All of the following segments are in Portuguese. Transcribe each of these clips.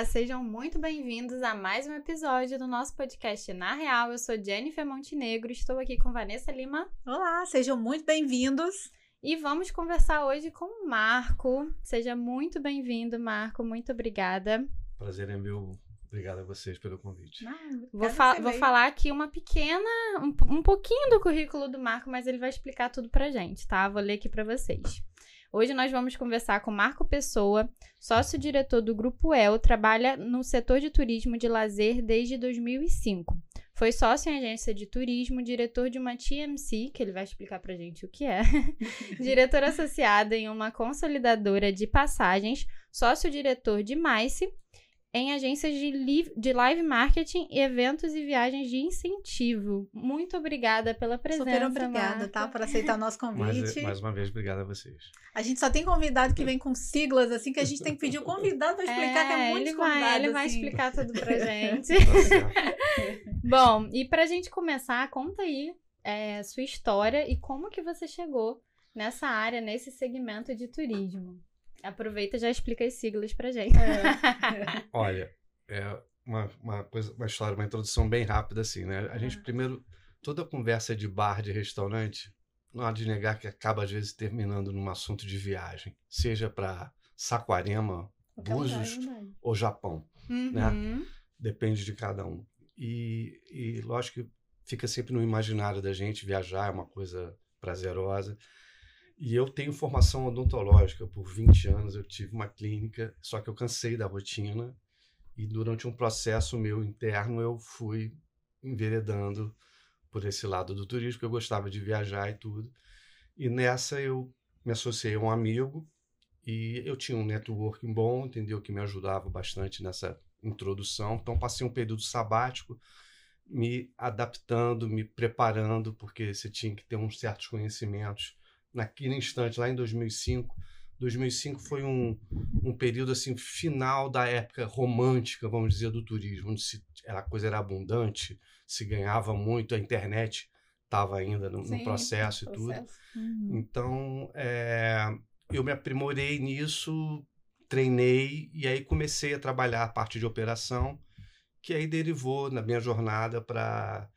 Olá, sejam muito bem-vindos a mais um episódio do nosso podcast Na Real. Eu sou Jennifer Montenegro, estou aqui com Vanessa Lima. Olá, sejam muito bem-vindos. E vamos conversar hoje com o Marco. Seja muito bem-vindo, Marco. Muito obrigada. Prazer é meu. Obrigado a vocês pelo convite. Ah, vou, fa vou falar aqui uma pequena, um, um pouquinho do currículo do Marco, mas ele vai explicar tudo pra gente, tá? Vou ler aqui para vocês. Hoje nós vamos conversar com Marco Pessoa, sócio-diretor do Grupo El, trabalha no setor de turismo de lazer desde 2005. Foi sócio em agência de turismo, diretor de uma TMC, que ele vai explicar pra gente o que é, diretor associado em uma consolidadora de passagens, sócio-diretor de Mice em agências de, live, de live marketing, eventos e viagens de incentivo. Muito obrigada pela presença. Super obrigada, Marco. tá? Por aceitar o nosso convite. Mais, mais, uma vez, obrigada a vocês. A gente só tem convidado que vem com siglas, assim, que a gente tem que pedir o convidado para explicar, é, que é muito ele vai, Ele assim. vai explicar tudo pra gente. Bom, e pra gente começar, conta aí é, sua história e como que você chegou nessa área, nesse segmento de turismo. Aproveita e já explica as siglas pra gente. É. Olha, é uma, uma, coisa, uma história, uma introdução bem rápida, assim, né? A gente, primeiro, toda conversa de bar, de restaurante, não há de negar que acaba, às vezes, terminando num assunto de viagem. Seja para Saquarema, Búzios ou Japão, uhum. né? Depende de cada um. E, e, lógico que fica sempre no imaginário da gente, viajar é uma coisa prazerosa. E eu tenho formação odontológica por 20 anos, eu tive uma clínica, só que eu cansei da rotina e durante um processo meu interno eu fui enveredando por esse lado do turismo, eu gostava de viajar e tudo. E nessa eu me associei a um amigo e eu tinha um networking bom, entendeu? Que me ajudava bastante nessa introdução. Então passei um período sabático me adaptando, me preparando, porque você tinha que ter uns certos conhecimentos naquele instante, lá em 2005. 2005 foi um, um período assim final da época romântica, vamos dizer, do turismo, onde se, a coisa era abundante, se ganhava muito, a internet estava ainda no, Sim, no processo, e tudo. Uhum. Então, é, eu me aprimorei nisso, treinei e aí comecei a trabalhar a parte de operação, que aí derivou na minha jornada para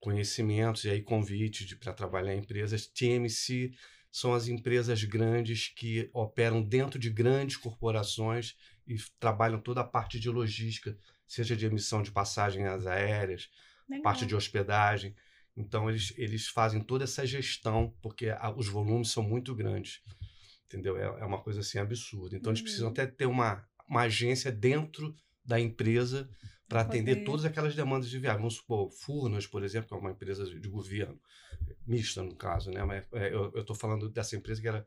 conhecimentos e aí convites para trabalhar em empresas. TMC são as empresas grandes que operam dentro de grandes corporações e trabalham toda a parte de logística, seja de emissão de passagens aéreas, Legal. parte de hospedagem. Então, eles, eles fazem toda essa gestão, porque a, os volumes são muito grandes. Entendeu? É, é uma coisa assim absurda. Então, uhum. eles precisam até ter uma, uma agência dentro da empresa para atender todas aquelas demandas de viagem. Vamos supor, Furnas, por exemplo, que é uma empresa de governo, mista no caso, né? Mas, é, eu estou falando dessa empresa que era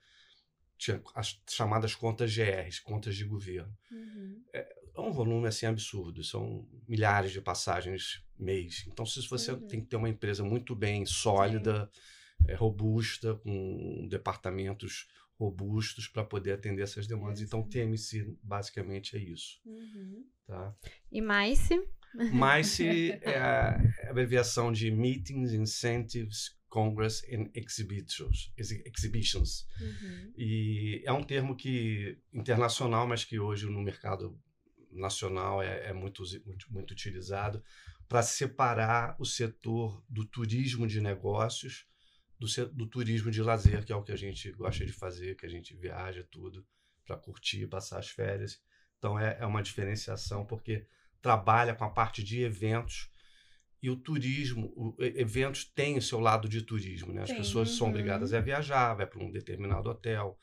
tinha as chamadas contas GRs, contas de governo. Uhum. É, é, um volume assim absurdo, são milhares de passagens mês. Então, se você uhum. tem que ter uma empresa muito bem sólida, é, robusta, com departamentos robustos para poder atender essas demandas. É, então, TMC basicamente é isso. Uhum. Tá? E MICE? MICE é a abreviação de Meetings, Incentives, Congress and Exhibitions. exhibitions. Uhum. E é um termo que internacional, mas que hoje no mercado nacional é, é muito, muito, muito utilizado para separar o setor do turismo de negócios do, do turismo de lazer, que é o que a gente gosta de fazer, que a gente viaja tudo para curtir, passar as férias. Então é, é uma diferenciação porque trabalha com a parte de eventos e o turismo, o, eventos têm o seu lado de turismo, né? As pessoas uhum. são obrigadas a viajar, vai para um determinado hotel,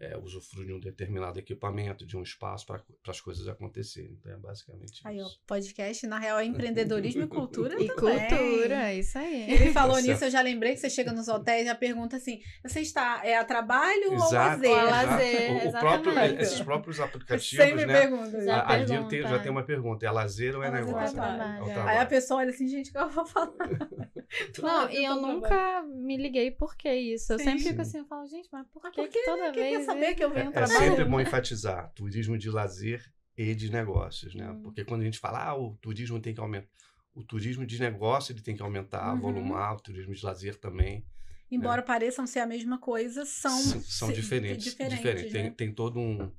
é, usufrui de um determinado equipamento, de um espaço para as coisas acontecerem. Então é basicamente aí, isso. Ó, podcast, na real, é empreendedorismo e cultura E também. cultura, isso aí. Ele falou tá nisso, eu já lembrei que você chega nos hotéis e já pergunta assim, você está é a trabalho exato, ou lazer? Exato. lazer, o, o próprio, esses próprios aplicativos, Sempre né? Pergunta, já ali tem, já tem uma pergunta, é lazer ou é, é negócio? Trabalho. É aí a pessoa olha assim, gente, o que eu vou falar? Não, e eu nunca me liguei por que isso. Eu Sim. sempre fico assim, eu falo, gente, mas por, mas que, que toda que vez... Quer saber que eu venho é, é sempre bom enfatizar turismo de lazer e de negócios, né? Hum. Porque quando a gente fala, ah, o turismo tem que aumentar, o turismo de negócio ele tem que aumentar, Uhum. volumar, o turismo de lazer também. Embora pareçam ser a mesma coisa, são, S- são diferentes. diferentes, diferentes. né? Tem, tem todo um,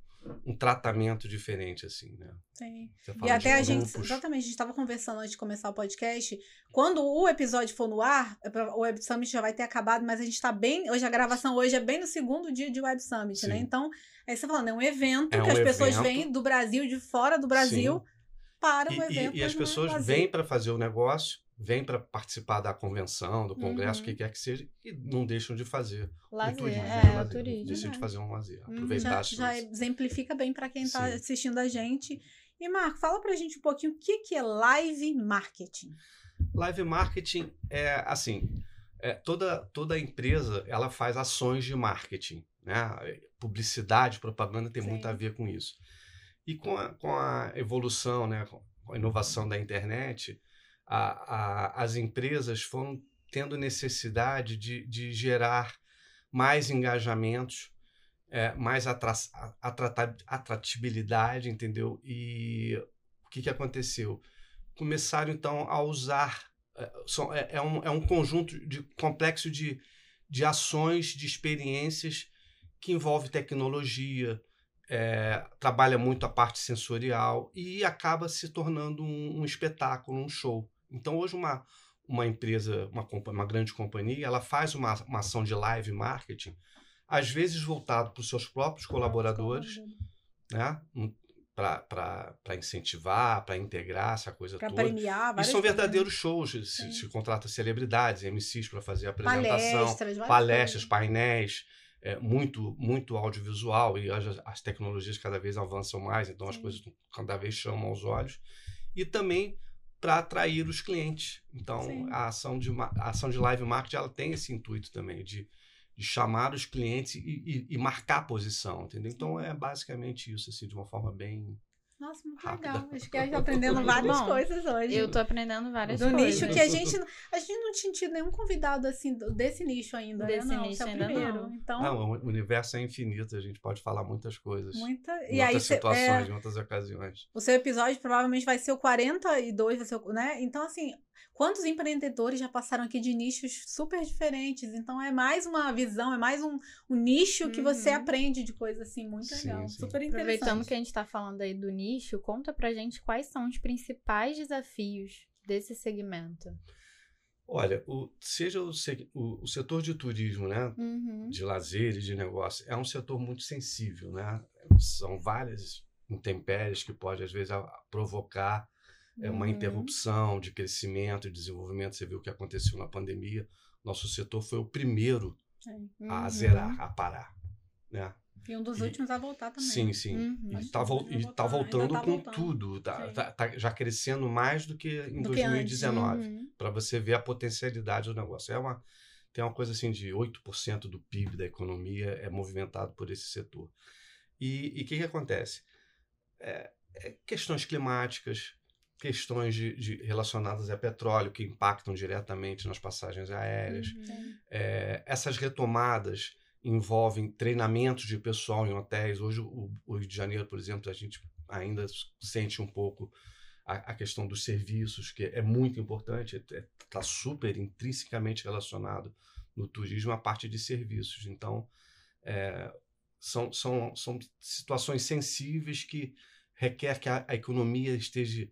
um tratamento diferente, assim, né? Sim. E até a gente, exatamente, a gente estava conversando antes de começar o podcast. Quando o episódio for no ar, é o Web Summit já vai ter acabado, mas a gente está bem. Hoje a gravação hoje é bem no segundo dia de Web Summit, né? Sim. Então, aí você falando, é um evento É que um as pessoas evento. vêm do Brasil, de fora do Brasil, para E, o e- evento. e as mas não é pessoas vêm para fazer o negócio, vêm para participar da convenção, do congresso, Uhum. o que quer que seja, e não deixam de fazer o Lazer, turismo. é, né? o Lazer. turismo. Deixam de Verdade. fazer um lazer, Uhum. aproveitar já, já exemplifica bem para quem está assistindo a gente. E, Marco, fala pra gente um pouquinho o que, que é live marketing. Live marketing é assim, é, toda, toda empresa ela faz ações de marketing, né? Publicidade, propaganda tem muito Sim. a ver com isso. E com a, com a evolução, né, com a inovação da internet, a- a- as empresas foram tendo necessidade de, de gerar mais engajamentos, é, mais atra atratibilidade, entendeu? E o que, que aconteceu? Começaram então a usar é, é, é um, é um conjunto de complexo de, de ações, de experiências que envolve tecnologia, é, trabalha muito a parte sensorial e acaba se tornando um, um espetáculo, um show. Então hoje uma, uma empresa, uma, uma grande companhia, ela faz uma, uma ação de live marketing, às vezes voltado para os seus próprios colaboradores, né? Para incentivar, para integrar essa coisa Para toda. premiar, E são coisas, né? verdadeiros shows. Se, se contrata celebridades, MCs para fazer apresentação, palestras, palestras, coisas. painéis, é, muito, muito audiovisual e as, as tecnologias cada vez avançam mais, então as Sim. coisas cada vez chamam aos olhos. E também para atrair os clientes. Então, Sim. a ação, de, a ação de live marketing ela tem esse intuito também, de, de chamar os clientes e, e- e marcar a posição, entendeu? Então, é basicamente isso, assim, de uma forma bem... Nossa, muito legal. Acho que a gente tá aprendendo várias bom. coisas hoje. Eu tô aprendendo várias do coisas. nicho que a gente a gente não tinha tido nenhum convidado assim do- desse nicho ainda Desse né? não, nicho é ainda primeiro não. então Não, o universo é infinito, a gente pode falar muitas coisas. muita em e aí outras cê- situações, é, em outras ocasiões. o seu episódio provavelmente vai ser o 42 vai ser o, né então assim quantos empreendedores já passaram aqui de nichos super diferentes então é mais uma visão é mais um, um nicho que você Uhum. aprende de coisa assim muito Sim, legal sim. super interessante Aproveitando que a gente tá falando aí do nicho, conta pra gente quais são os principais desafios desse segmento. Olha, o, seja o, o, o setor de turismo, né, Uhum. de lazer e de negócio, é um setor muito sensível, né? São várias intempéries que pode, às vezes, a- provocar é, uma Uhum. interrupção de crescimento e desenvolvimento. Você viu o que aconteceu na pandemia. Nosso setor foi o primeiro Sim. a Uhum. zerar, a parar, né? e um dos E- últimos a voltar também Sim, né? sim. Uhum. E está voltar, ainda voltando tá com voltando. tudo. Tá, Sim. tá- tá já crescendo mais do que em Do que antes. 2019. Uhum. para você ver a potencialidade do negócio. É uma, tem uma coisa assim de 8% do PIB da economia é movimentado por esse setor. E o que, que acontece? É, é questões climáticas, questões de, de- relacionadas a petróleo que impactam diretamente nas passagens aéreas. Uhum. É, essas retomadas envolvem treinamentos de pessoal em hotéis. Hoje, o, o Rio de Janeiro, por exemplo, a gente ainda sente um pouco a, a questão dos serviços, que é muito importante, está super intrinsecamente relacionado no turismo a parte de serviços. Então, é, são, são, são situações sensíveis que requer que a, a economia esteja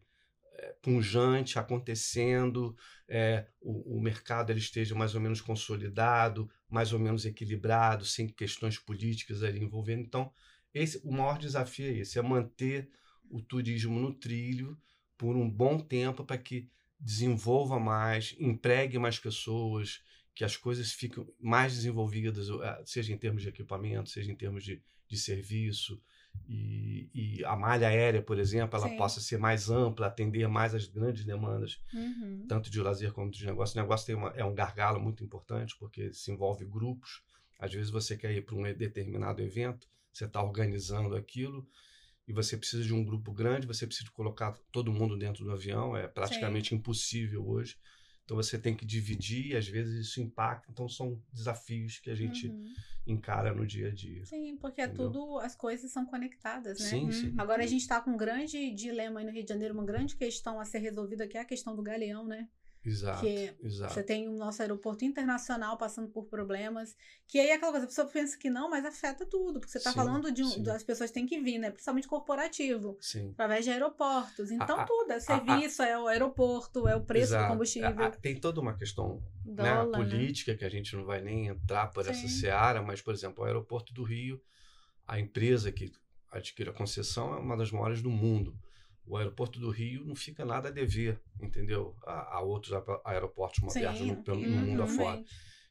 é, punjante, acontecendo, é, o, o mercado ele esteja mais ou menos consolidado, mais ou menos equilibrado, sem questões políticas ali envolvendo. Então, esse, o maior desafio é esse, é manter o turismo no trilho por um bom tempo para que desenvolva mais, empregue mais pessoas, que as coisas fiquem mais desenvolvidas, eh, seja em termos de equipamento, seja em termos de, de serviço. E, e a malha aérea, por exemplo, ela Sim. possa ser mais ampla, atender mais as grandes demandas Uhum. tanto de lazer como de negócio. O negócio tem uma, é um gargalo muito importante, porque se envolve grupos. Às vezes você quer ir para um determinado evento, você está organizando aquilo, e você precisa de um grupo grande, você precisa colocar todo mundo dentro do avião, é praticamente impossível hoje. Então você tem que dividir, e às vezes isso impacta. Então são desafios que a gente Uhum. encara no dia a dia. Sim, porque é Entendeu? tudo, as coisas são conectadas, né? Sim, sim. Agora a gente está com um grande dilema aí no Rio de Janeiro, uma grande questão a ser resolvida, que é a questão do galeão, né? Exato, que exato. Você tem o nosso aeroporto internacional passando por problemas, que aí é aquela coisa, a pessoa pensa que não, mas afeta tudo, porque você está falando de um, das pessoas têm que vir, né? Principalmente corporativo, Sim. através de aeroportos. Então a- tudo, é serviço, é o aeroporto, é o preço Exato. do combustível. A- a- tem toda uma questão né, Dólar, né? política que a gente não vai nem entrar por essa Sim. seara, mas, por exemplo, o aeroporto do Rio, a empresa que adquire a concessão é uma das maiores do mundo. O aeroporto do Rio não fica nada a dever, entendeu? A, a outros aer- aeroportos modernos no, pelo- no mundo uhum. afora.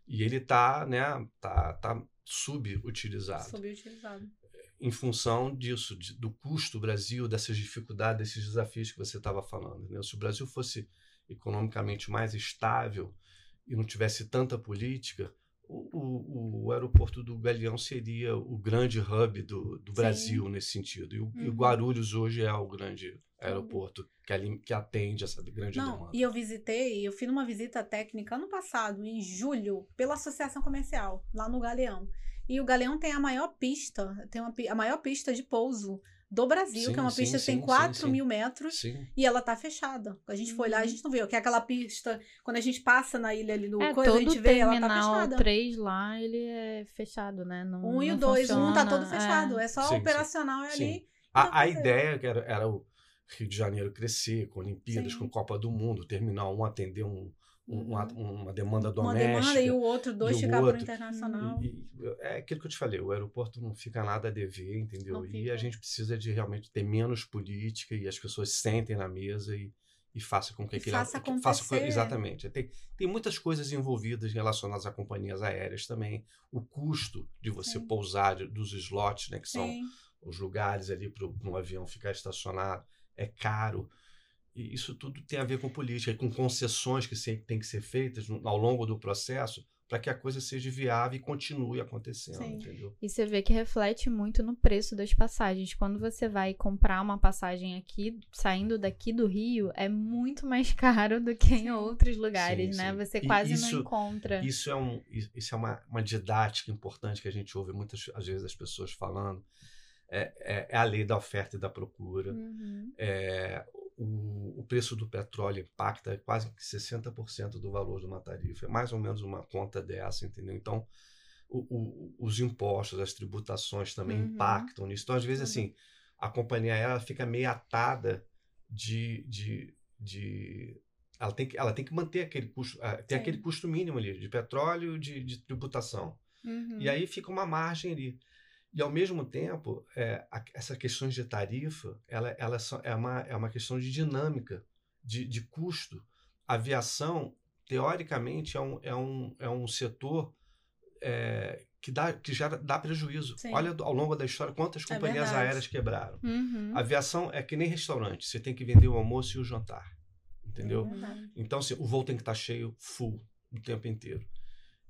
E ele está né, tá, tá subutilizado Subutilizado. em função disso, de- do custo do Brasil, dessas dificuldades, desses desafios que você estava falando. Né? Se o Brasil fosse economicamente mais estável e não tivesse tanta política, o, o- o aeroporto do Galeão seria o grande hub do, do. Brasil nesse sentido. E o, e o Uhum. Guarulhos hoje é o grande aeroporto que, que atende essa grande Não, demanda. e eu visitei, eu fiz uma visita técnica ano passado, em julho, pela Associação Comercial, lá no Galeão. E o Galeão tem a maior pista, tem uma, a maior pista de pouso do Brasil, Sim, que é uma sim, pista que tem sim, 4 sim. mil metros. Sim, E ela tá fechada. A gente foi lá, a Uhum. gente não viu. Que é aquela pista, quando a gente passa na ilha ali do É, coisa, a todo gente o vê, ela tá terminal fechada. 3 lá, ele é fechado, né? Não, Um e o não dois, um tá todo fechado. É, só Sim, sim. operacional é Sim. ali. A, a é. ideia que era, era o Rio de Janeiro crescer, com Olimpíadas, Sim. com Copa do Mundo, terminar um atender um- uma, uma demanda Uma doméstica. demanda e o outro, dois o ficar pro outro. internacional. E- e é aquilo que eu te falei, o aeroporto não fica nada a dever, entendeu? E a gente precisa de realmente ter menos política e as pessoas sentem na mesa e, e façam com que E aquele faça que faça acontecer. exatamente. Tem, tem muitas coisas envolvidas relacionadas a companhias aéreas também. O custo de você Sim. pousar de- dos slots, né, que são Sim. os lugares ali para um avião ficar estacionado, é caro. E isso tudo tem a ver com política, e com concessões que sempre têm que ser feitas ao longo do processo para que a coisa seja viável e continue acontecendo, Sim. entendeu? E você vê que reflete muito no preço das passagens. Quando você vai comprar uma passagem aqui, saindo daqui do Rio, é muito mais caro do que em outros lugares, Sim, né? sim. Você quase isso- não encontra. Isso é, um, isso é uma, uma didática importante que a gente ouve muitas às vezes as pessoas falando. É, é- é a lei da oferta e da procura. Uhum. É, o, o preço do petróleo impacta quase que 60% do valor de uma tarifa. É mais ou menos uma conta dessa, entendeu? Então, o- o- os impostos, as tributações também Uhum. impactam nisso. Então, às vezes, Tudo. assim, a companhia aérea fica meio atada de. de, de ela, tem que, ela tem que manter aquele custo, ah, tem Sim. aquele custo mínimo ali de petróleo, de, de tributação. Uhum. E aí fica uma margem ali. E ao mesmo tempo, é, a- essas questões de tarifa, ela, ela só- é, uma, é uma questão de dinâmica, de, de custo. A aviação, teoricamente, é um, é um, é um setor é, que, dá, que já dá prejuízo. Sim. Olha ao longo da história quantas É companhias verdade. aéreas quebraram. Uhum. A aviação é que nem restaurante, você tem que vender o almoço e o jantar. Entendeu? É. Então, assim, o voo tem que estar cheio, full, o tempo inteiro.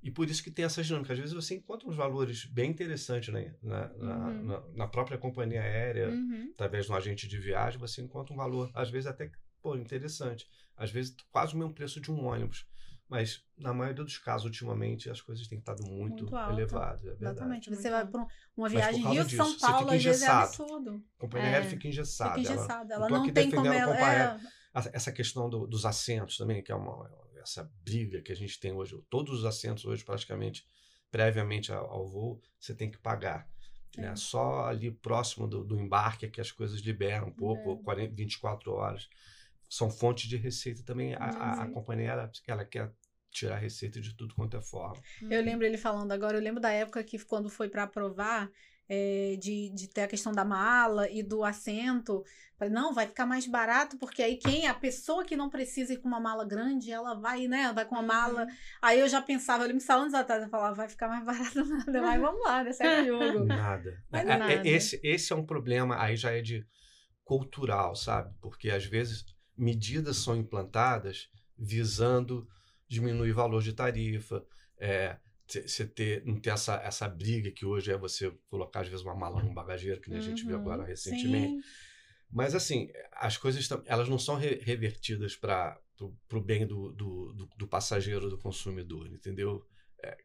E por isso que tem essas dinâmicas. Às vezes você encontra uns valores bem interessantes né? na, na, Uhum. na, na própria companhia aérea, Uhum. através de um agente de viagem, você encontra um valor, às vezes até pô, interessante. Às vezes quase o mesmo preço de um ônibus. Mas, na maioria dos casos, ultimamente, as coisas têm estado muito, Muito alta. elevadas. É verdade. Exatamente. Muito Você vai bom. para uma viagem Rio-São Paulo, fica às vezes é engessado. absurdo. A companhia É. aérea fica engessada. Fica ela- engessada. Ela tô não aqui tem como. Ela, é, essa- essa questão do- dos assentos também, que é uma, essa briga que a gente tem hoje. Todos os assentos hoje, praticamente, previamente ao, ao voo, você tem que pagar. Né? Sim. Só ali próximo do, do embarque é que as coisas liberam um pouco, É. 40, 24 horas. São fontes de receita também. A, a- a Sim. companhia, ela, ela quer tirar receita de tudo quanto é forma. Eu lembro ele falando agora, eu lembro da época que quando foi para aprovar, é, de, de ter a questão da mala e do assento. Não, vai ficar mais barato, porque aí quem, a pessoa que não precisa ir com uma mala grande, ela vai, né? Vai com uma mala. Aí eu já pensava, eu lembro que anos atrás, eu falava, vai ficar mais barato nada, mas vamos lá, né? Segue o jogo. Nada. Mas É- é- nada. Esse, esse é um problema, aí já é de cultural, sabe? Porque às vezes medidas são implantadas visando diminuir o valor de tarifa, você ter, não ter essa, essa briga que hoje é você colocar às vezes uma mala num bagageiro, que nem a gente viu Uhum, agora recentemente. Sim, Mas assim, as coisas elas não são re- revertidas para o bem do, do, do, do passageiro, do consumidor, entendeu? É,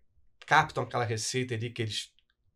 captam aquela receita ali que eles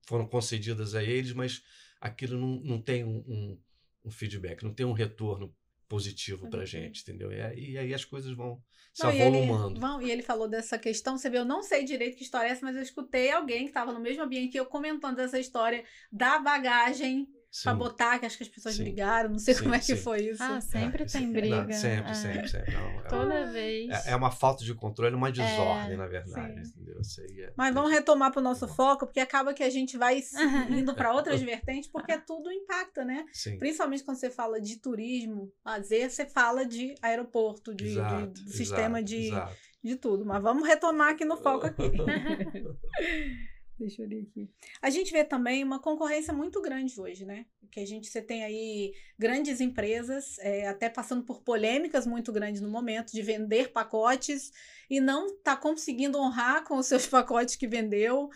foram concedidas a eles, mas aquilo não, não tem um, um, um feedback, não tem um retorno positivo pra gente, entendeu? E aí, e aí as coisas vão se Não, e ele, avolumando. vão, e ele falou dessa questão, você vê, eu não sei direito que história é essa, mas eu escutei alguém que estava no mesmo ambiente que eu comentando essa história da bagagem Sim. botar, que acho que as pessoas Sim. brigaram, não sei Sim, como é que foi isso. Ah, sempre É, tem sim, briga. não, sempre, é. sempre, sempre. Não, é, Toda vez. é- é uma falta de controle, uma desordem, na sim. verdade, entendeu? É- Mas vamos retomar para o nosso foco, porque acaba que a gente vai indo para outras vertentes, porque tudo impacta, né? Sim. Principalmente quando você fala de turismo, às vezes você fala de aeroporto, de, de- Exato, de sistema exato, de, exato. de tudo. Mas vamos retomar aqui no foco aqui. Deixa eu aqui. A gente vê também uma concorrência muito grande hoje, né? Que a gente você tem aí grandes empresas, é, até passando por polêmicas muito grandes no momento de vender pacotes e não tá conseguindo honrar com os seus pacotes que vendeu.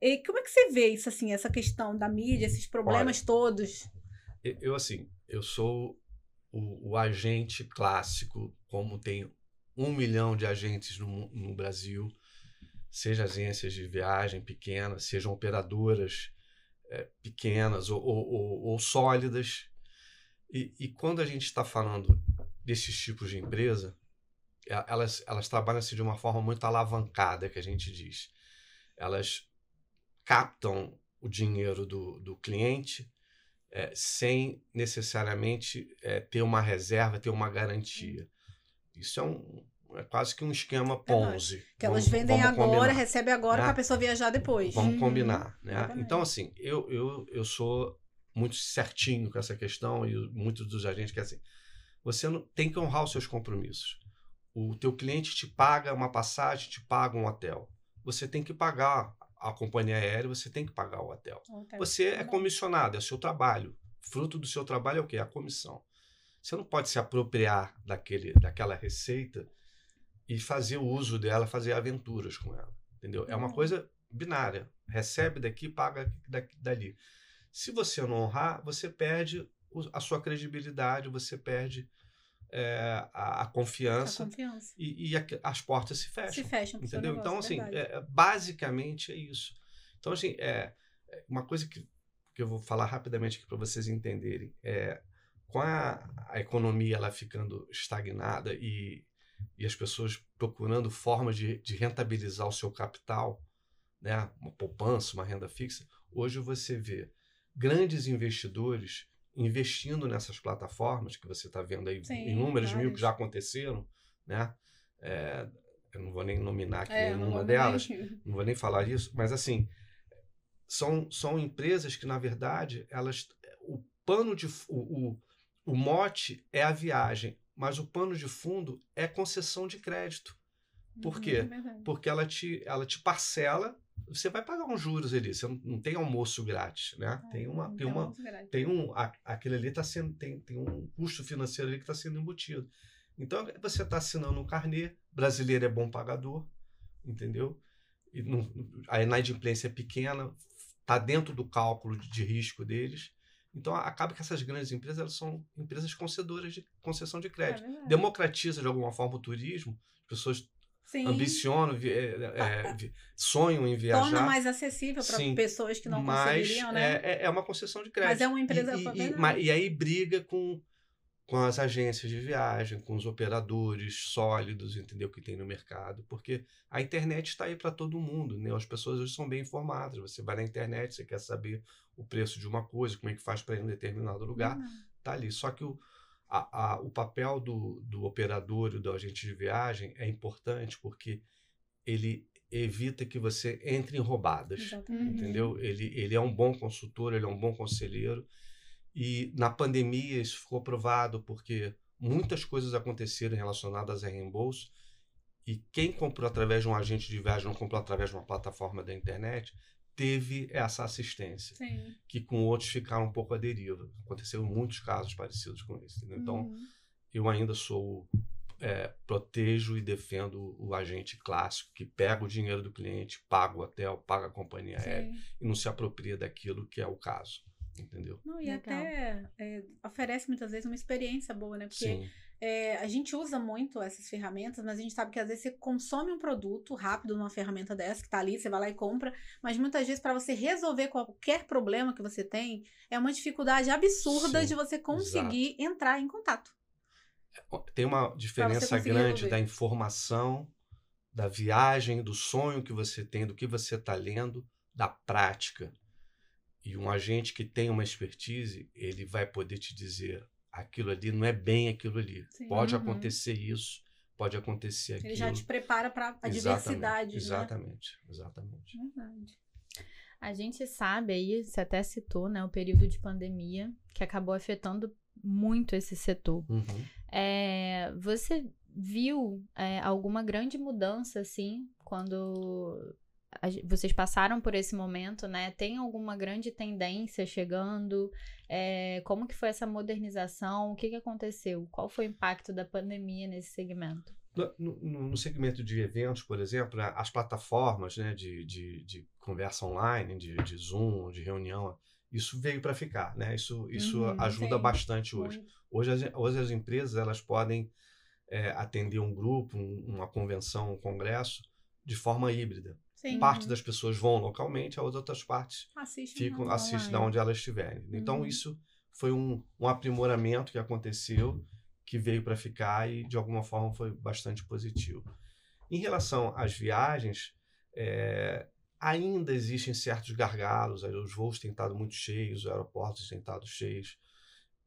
E como é que você vê isso assim, essa questão da mídia, esses problemas todos? Eu, assim, eu sou o, o agente clássico, como tem um milhão de agentes no, no Brasil, seja agências de viagem pequenas, sejam operadoras eh, pequenas ou, ou- ou- ou sólidas. E, e quando a gente está falando desses tipos de empresa, e- elas, elas trabalham assim, de uma forma muito alavancada, que a gente diz. Elas captam o dinheiro do, do cliente eh, sem necessariamente eh, ter uma reserva, ter uma garantia. Isso é, um, é quase que um esquema Ponzi. Que elas Vamos- vendem vamos agora, combinar, recebe agora né? para a pessoa viajar depois. Vamos Uhum. combinar, né? Então, assim, eu, eu, eu sou muito certinho com essa questão e muitos dos agentes que é assim, você não, tem que honrar os seus compromissos. O teu cliente te paga uma passagem, te paga um hotel. Você tem que pagar a companhia aérea, você tem que pagar o hotel. Você é comissionado, é o seu trabalho. Fruto do seu trabalho é o quê? A comissão. Você não pode se apropriar daquele, daquela receita e fazer o uso dela, fazer aventuras com ela. Entendeu? É uma Uhum. coisa binária. Recebe daqui, paga daqui, dali. Se você não honrar, você perde a sua credibilidade, você perde é, a, a A confiança confiança. e, e a- as portas se fecham. Se fecham Entendeu? negócio, então, assim, é- é- basicamente é isso. Então, assim, é, é uma coisa que, que eu vou falar rapidamente aqui para vocês entenderem. É, com a, a economia ela ficando estagnada e, e as pessoas procurando formas de, de rentabilizar o seu capital, né, uma poupança, uma renda fixa, hoje você vê grandes investidores investindo nessas plataformas que você está vendo aí, Sim, inúmeras mil que já aconteceram, né? É, eu não vou nem nominar aqui É, não nenhuma vou delas, nem- não vou nem falar isso, mas assim, são, são empresas que, na verdade, elas. O pano de. O, o, o mote é a viagem, mas o pano de fundo é concessão de crédito. Por Uhum, quê? é. Porque ela te, ela te parcela, você vai pagar uns juros ali, você não, não tem almoço grátis, né? Tem uma. Tem uma tem um a- aquele ali tá sendo tem, tem um custo financeiro ali que está sendo embutido então você está assinando um carnê brasileiro é bom pagador entendeu e não, a inadimplência é pequena está dentro do cálculo de, de risco deles então acaba que essas grandes empresas elas são empresas concedoras de concessão de É crédito verdade. democratiza de alguma forma o turismo as pessoas Sim. ambicionam é, é, vi- sonham em viajar Torna mais acessível para pessoas que não mas conseguiriam, né? é, é- é uma concessão de crédito. Mas é uma empresa E, e, e, e aí briga com, com as agências de viagem, com os operadores sólidos, entendeu? Que tem no mercado. Porque a internet está aí para todo mundo, né? As pessoas hoje são bem informadas. Você vai na internet, você quer saber o preço de uma coisa, como é que faz para ir em um determinado lugar, Uhum. tá ali. Só que o, a- a- o papel do, do operador e do agente de viagem é importante porque ele evita que você entre em roubadas Exatamente. entendeu? Ele, ele é um bom consultor, ele é um bom conselheiro. E na pandemia isso ficou provado porque muitas coisas aconteceram relacionadas a reembolso e quem comprou através de um agente de viagem, não comprou através de uma plataforma da internet, teve essa assistência, Sim. que com outros ficaram um pouco à deriva. Aconteceram muitos casos parecidos com isso. entendeu? Então, Uhum. eu ainda sou é, protejo e defendo o agente clássico que pega o dinheiro do cliente, paga o hotel, paga a companhia aérea e não se apropria daquilo que é o caso, entendeu? Não, e Legal. até é, oferece muitas vezes uma experiência boa, né? Porque Sim, é, a gente usa muito essas ferramentas, mas a gente sabe que às vezes você consome um produto rápido numa ferramenta dessa, que tá ali, você vai lá e compra, mas muitas vezes para você resolver qualquer problema que você tem, é uma dificuldade absurda Sim, de você conseguir entrar em contato. tem uma diferença grande resolver. da informação, da viagem, do sonho que você tem, do que você está lendo, da prática. E um agente que tem uma expertise, ele vai poder te dizer aquilo ali não é bem aquilo ali. Sim, pode uhum. acontecer isso, pode acontecer aquilo. Ele já te prepara para a diversidade. Exatamente, né? exatamente. Verdade. A gente sabe aí, você até citou, né, o período de pandemia, que acabou afetando muito esse setor. Uhum. É, você viu é, alguma grande mudança, assim, quando vocês passaram por esse momento, né? Tem alguma grande tendência chegando? É, como que foi essa modernização? O que, que aconteceu? Qual foi o impacto da pandemia nesse segmento? No, no, no segmento de eventos, por exemplo, as plataformas né, de, de, de conversa online, de, de Zoom, de reunião, isso veio para ficar, né? Isso, isso uhum, ajuda sim. bastante hoje. Hoje as, hoje as empresas elas podem é, atender um grupo, um, uma convenção, um congresso de forma híbrida. Sim. Parte das pessoas vão localmente, as outras partes assistem, ficam, assistem de onde elas estiverem. Então, uhum. isso foi um, um aprimoramento que aconteceu, que veio para ficar e, de alguma forma, foi bastante positivo. Em relação às viagens, é, ainda existem certos gargalos, os voos têm estado muito cheios, os aeroportos têm estado cheios,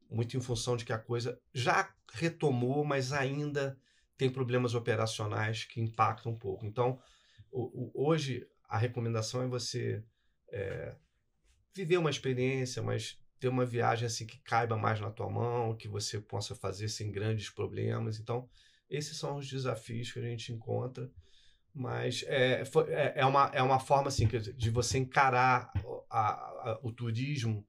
muito em função de que a coisa já retomou, mas ainda tem problemas operacionais que impactam um pouco. Então, o, o, hoje a recomendação é você é, viver uma experiência, mas ter uma viagem assim que caiba mais na tua mão, que você possa fazer sem grandes problemas. Então, esses são os desafios que a gente encontra, mas é, é, é uma, é uma forma assim de você encarar a, a, o turismo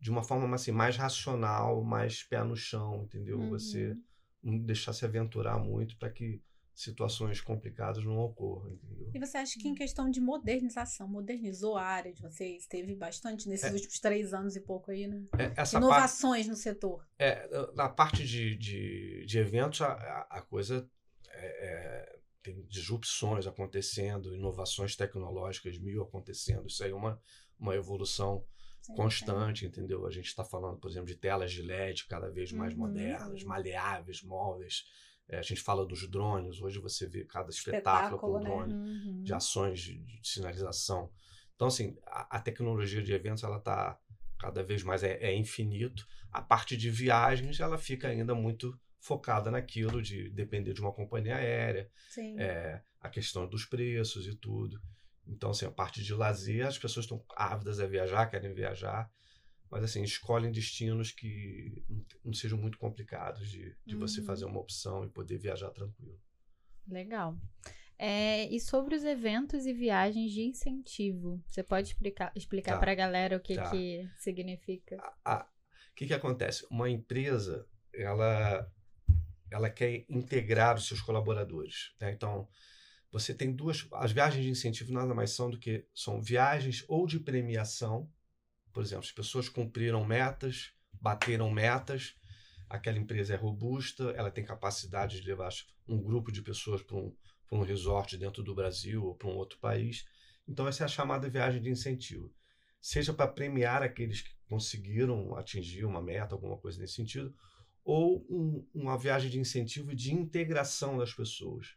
de uma forma assim, mais racional, mais pé no chão, entendeu? Uhum. Você não deixar se aventurar muito para que situações complicadas não ocorram. Entendeu? E você acha que em questão de modernização, modernizou a área de vocês? Teve bastante nesses é, últimos três anos e pouco aí, né? É, Inovações parte, no setor. É, na parte de, de, de eventos, a, a coisa é, é, tem disrupções acontecendo, inovações tecnológicas mil acontecendo. Isso aí é uma, uma evolução Sim, constante, entendeu? A gente está falando, por exemplo, de telas de LED cada vez mais uhum, modernas, maleáveis, móveis é, a gente fala dos drones, hoje você vê cada espetáculo, espetáculo com né? drone, uhum. de ações de, de, sinalização. Então, assim, a, a, tecnologia de eventos, ela está cada vez mais, é, é, infinito. A parte de viagens, ela fica ainda muito focada naquilo de depender de uma companhia aérea, é, a questão dos preços e tudo. Então, assim, a parte de lazer, as pessoas estão ávidas a viajar, querem viajar mas assim, escolhem destinos que não sejam muito complicados de, de uhum. você fazer uma opção e poder viajar tranquilo. Legal. É, e sobre os eventos e viagens de incentivo, você pode explicar, explicar tá. para a galera o que, tá. que significa? O que, que acontece? Uma empresa, ela, ela quer integrar os seus colaboradores. Né? Então, você tem duas... As viagens de incentivo nada mais são do que... São viagens ou de premiação, por exemplo, as pessoas cumpriram metas, bateram metas, aquela empresa é robusta, ela tem capacidade de levar um grupo de pessoas para um, um resort dentro do Brasil ou para um outro país. Então, essa é a chamada viagem de incentivo. Seja para premiar aqueles que conseguiram atingir uma meta, alguma coisa nesse sentido, ou um, uma viagem de incentivo de integração das pessoas.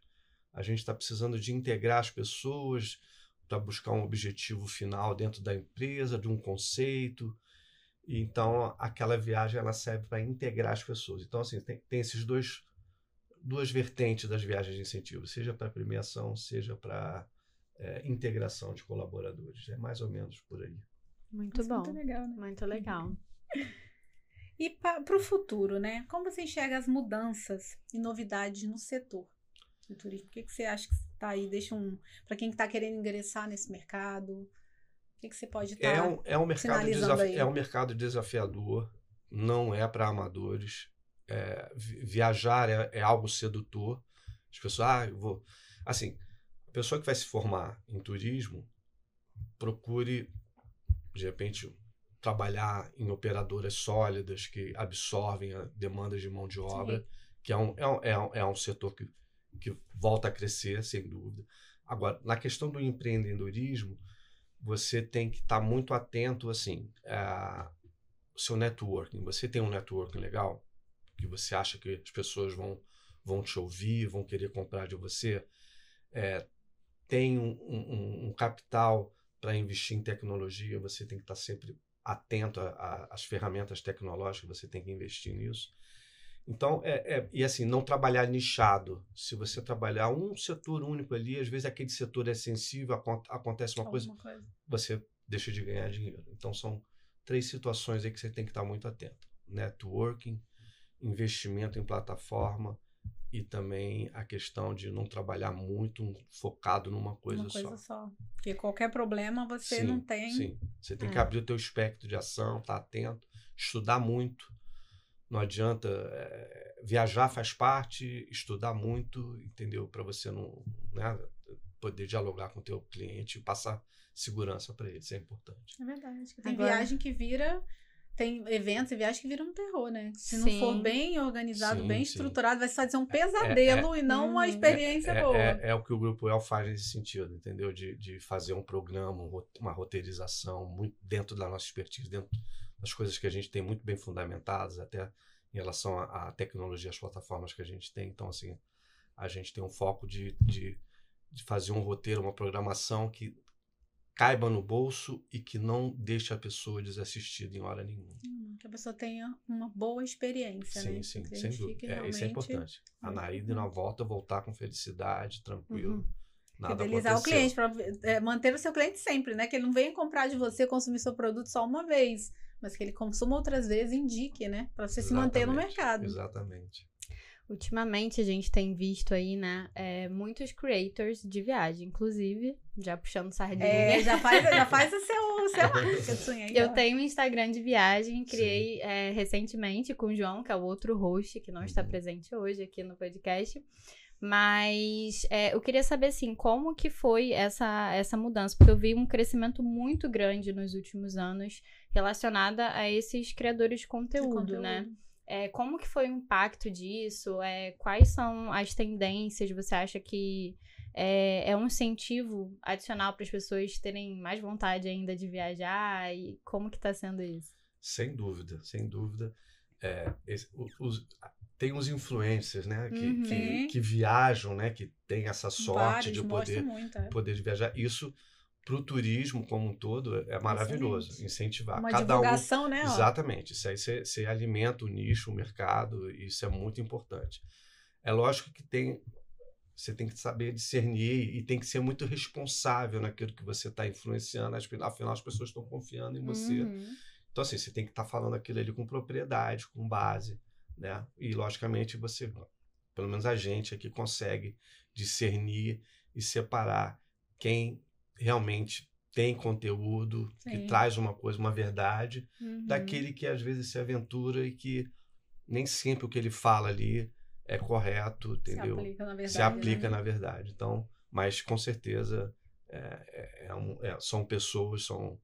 A gente está precisando de integrar as pessoas, para buscar um objetivo final dentro da empresa, de um conceito. E, então, aquela viagem ela serve para integrar as pessoas. Então, assim, tem, tem esses dois duas vertentes das viagens de incentivo, seja para premiação, seja para é, integração de colaboradores. É mais ou menos por aí. Muito bom. Muito legal, né? Muito legal. E para o futuro, né? Como você enxerga as mudanças e novidades no setor do turismo? O que, que você acha que tá aí, deixa um. Para quem está querendo ingressar nesse mercado, o que, que você pode estar. Tá é, um, é, um mercado desafi- é um mercado desafiador, não é para amadores. É, viajar é, é, algo sedutor. As pessoas, ah, eu vou. Assim, a pessoa que vai se formar em turismo, procure, de repente, trabalhar em operadoras sólidas que absorvem a demanda de mão de obra, Sim. que é um, é, um, é, um, é um setor que que volta a crescer, sem dúvida. Agora, na questão do empreendedorismo, você tem que estar tá muito atento, assim, seu networking. Você tem um networking legal, que você acha que as pessoas vão, vão te ouvir, vão querer comprar de você. É, tem um, um, um capital para investir em tecnologia, você tem que estar tá sempre atento às ferramentas tecnológicas, você tem que investir nisso. Então, é, é, e assim, não trabalhar nichado. Se você trabalhar um setor único ali, às vezes aquele setor é sensível, acontece uma coisa, coisa, você deixa de ganhar dinheiro. Então, são três situações aí que você tem que estar muito atento: networking, investimento em plataforma e também a questão de não trabalhar muito focado numa coisa, uma coisa só. só. Porque qualquer problema você sim, não tem. Sim, você tem é. que abrir o teu espectro de ação, estar tá atento, estudar muito. Não adianta é, viajar faz parte, estudar muito, entendeu? Para você não né, poder dialogar com o teu cliente e passar segurança para ele, isso é importante. É verdade. Tem Agora... viagem que vira tem eventos e viagens que viram um terror, né? Se não for bem organizado, sim, bem sim. estruturado, vai só dizer um pesadelo é, é, e não uma uhum. experiência é, boa. É, é, o que o Grupo El faz nesse sentido, entendeu? De, de fazer um programa, uma roteirização muito dentro da nossa expertise, dentro das coisas que a gente tem muito bem fundamentadas, até em relação à tecnologia, às plataformas que a gente tem. Então, assim, a gente tem um foco de, de, de fazer um roteiro, uma programação que caiba no bolso e que não deixe a pessoa desassistida em hora nenhuma. Hum, que a pessoa tenha uma boa experiência, sim, né? Sim, sim, sem dúvida. Realmente... É, isso é importante. A na ida e na volta voltar com felicidade, tranquilo. Uhum. Nada Fidelizar aconteceu. o cliente, para é, manter o seu cliente sempre, né? Que ele não venha comprar de você, consumir seu produto só uma vez, mas que ele consuma outras vezes indique, né? Para você Exatamente. se manter no mercado. Exatamente. Ultimamente a gente tem visto aí, né, é, muitos creators de viagem, inclusive, já puxando sardinha. É, já faz, já faz o seu, seu sonho aí. Eu tenho um Instagram de viagem, criei é, recentemente com o João, que é o outro host que não está uhum. presente hoje aqui no podcast. Mas é, eu queria saber, assim, como que foi essa, essa mudança? Porque eu vi um crescimento muito grande nos últimos anos relacionada a esses criadores de conteúdo, de conteúdo. né? É, como que foi o impacto disso? É, quais são as tendências? Você acha que é, é um incentivo adicional para as pessoas terem mais vontade ainda de viajar? E como que está sendo isso? Sem dúvida, sem dúvida. É, esse, os, tem os influencers, né, que, uhum. que, que, viajam, né, que tem essa sorte Vários, de poder, muito, é. poder de viajar. Isso para o turismo como um todo é maravilhoso Excelente. incentivar uma cada divulgação um, né exatamente isso aí você, você alimenta o nicho o mercado isso é muito importante é lógico que tem você tem que saber discernir e tem que ser muito responsável naquilo que você está influenciando afinal as pessoas estão confiando em você uhum. então assim você tem que estar tá falando aquilo ali com propriedade com base né e logicamente você pelo menos a gente aqui consegue discernir e separar quem realmente tem conteúdo, Sim. que traz uma coisa, uma verdade, uhum. daquele que às vezes se aventura e que nem sempre o que ele fala ali é correto, entendeu? Se aplica na verdade. Se aplica né? na verdade. Então, mas com certeza é, é, é um, é, são pessoas, são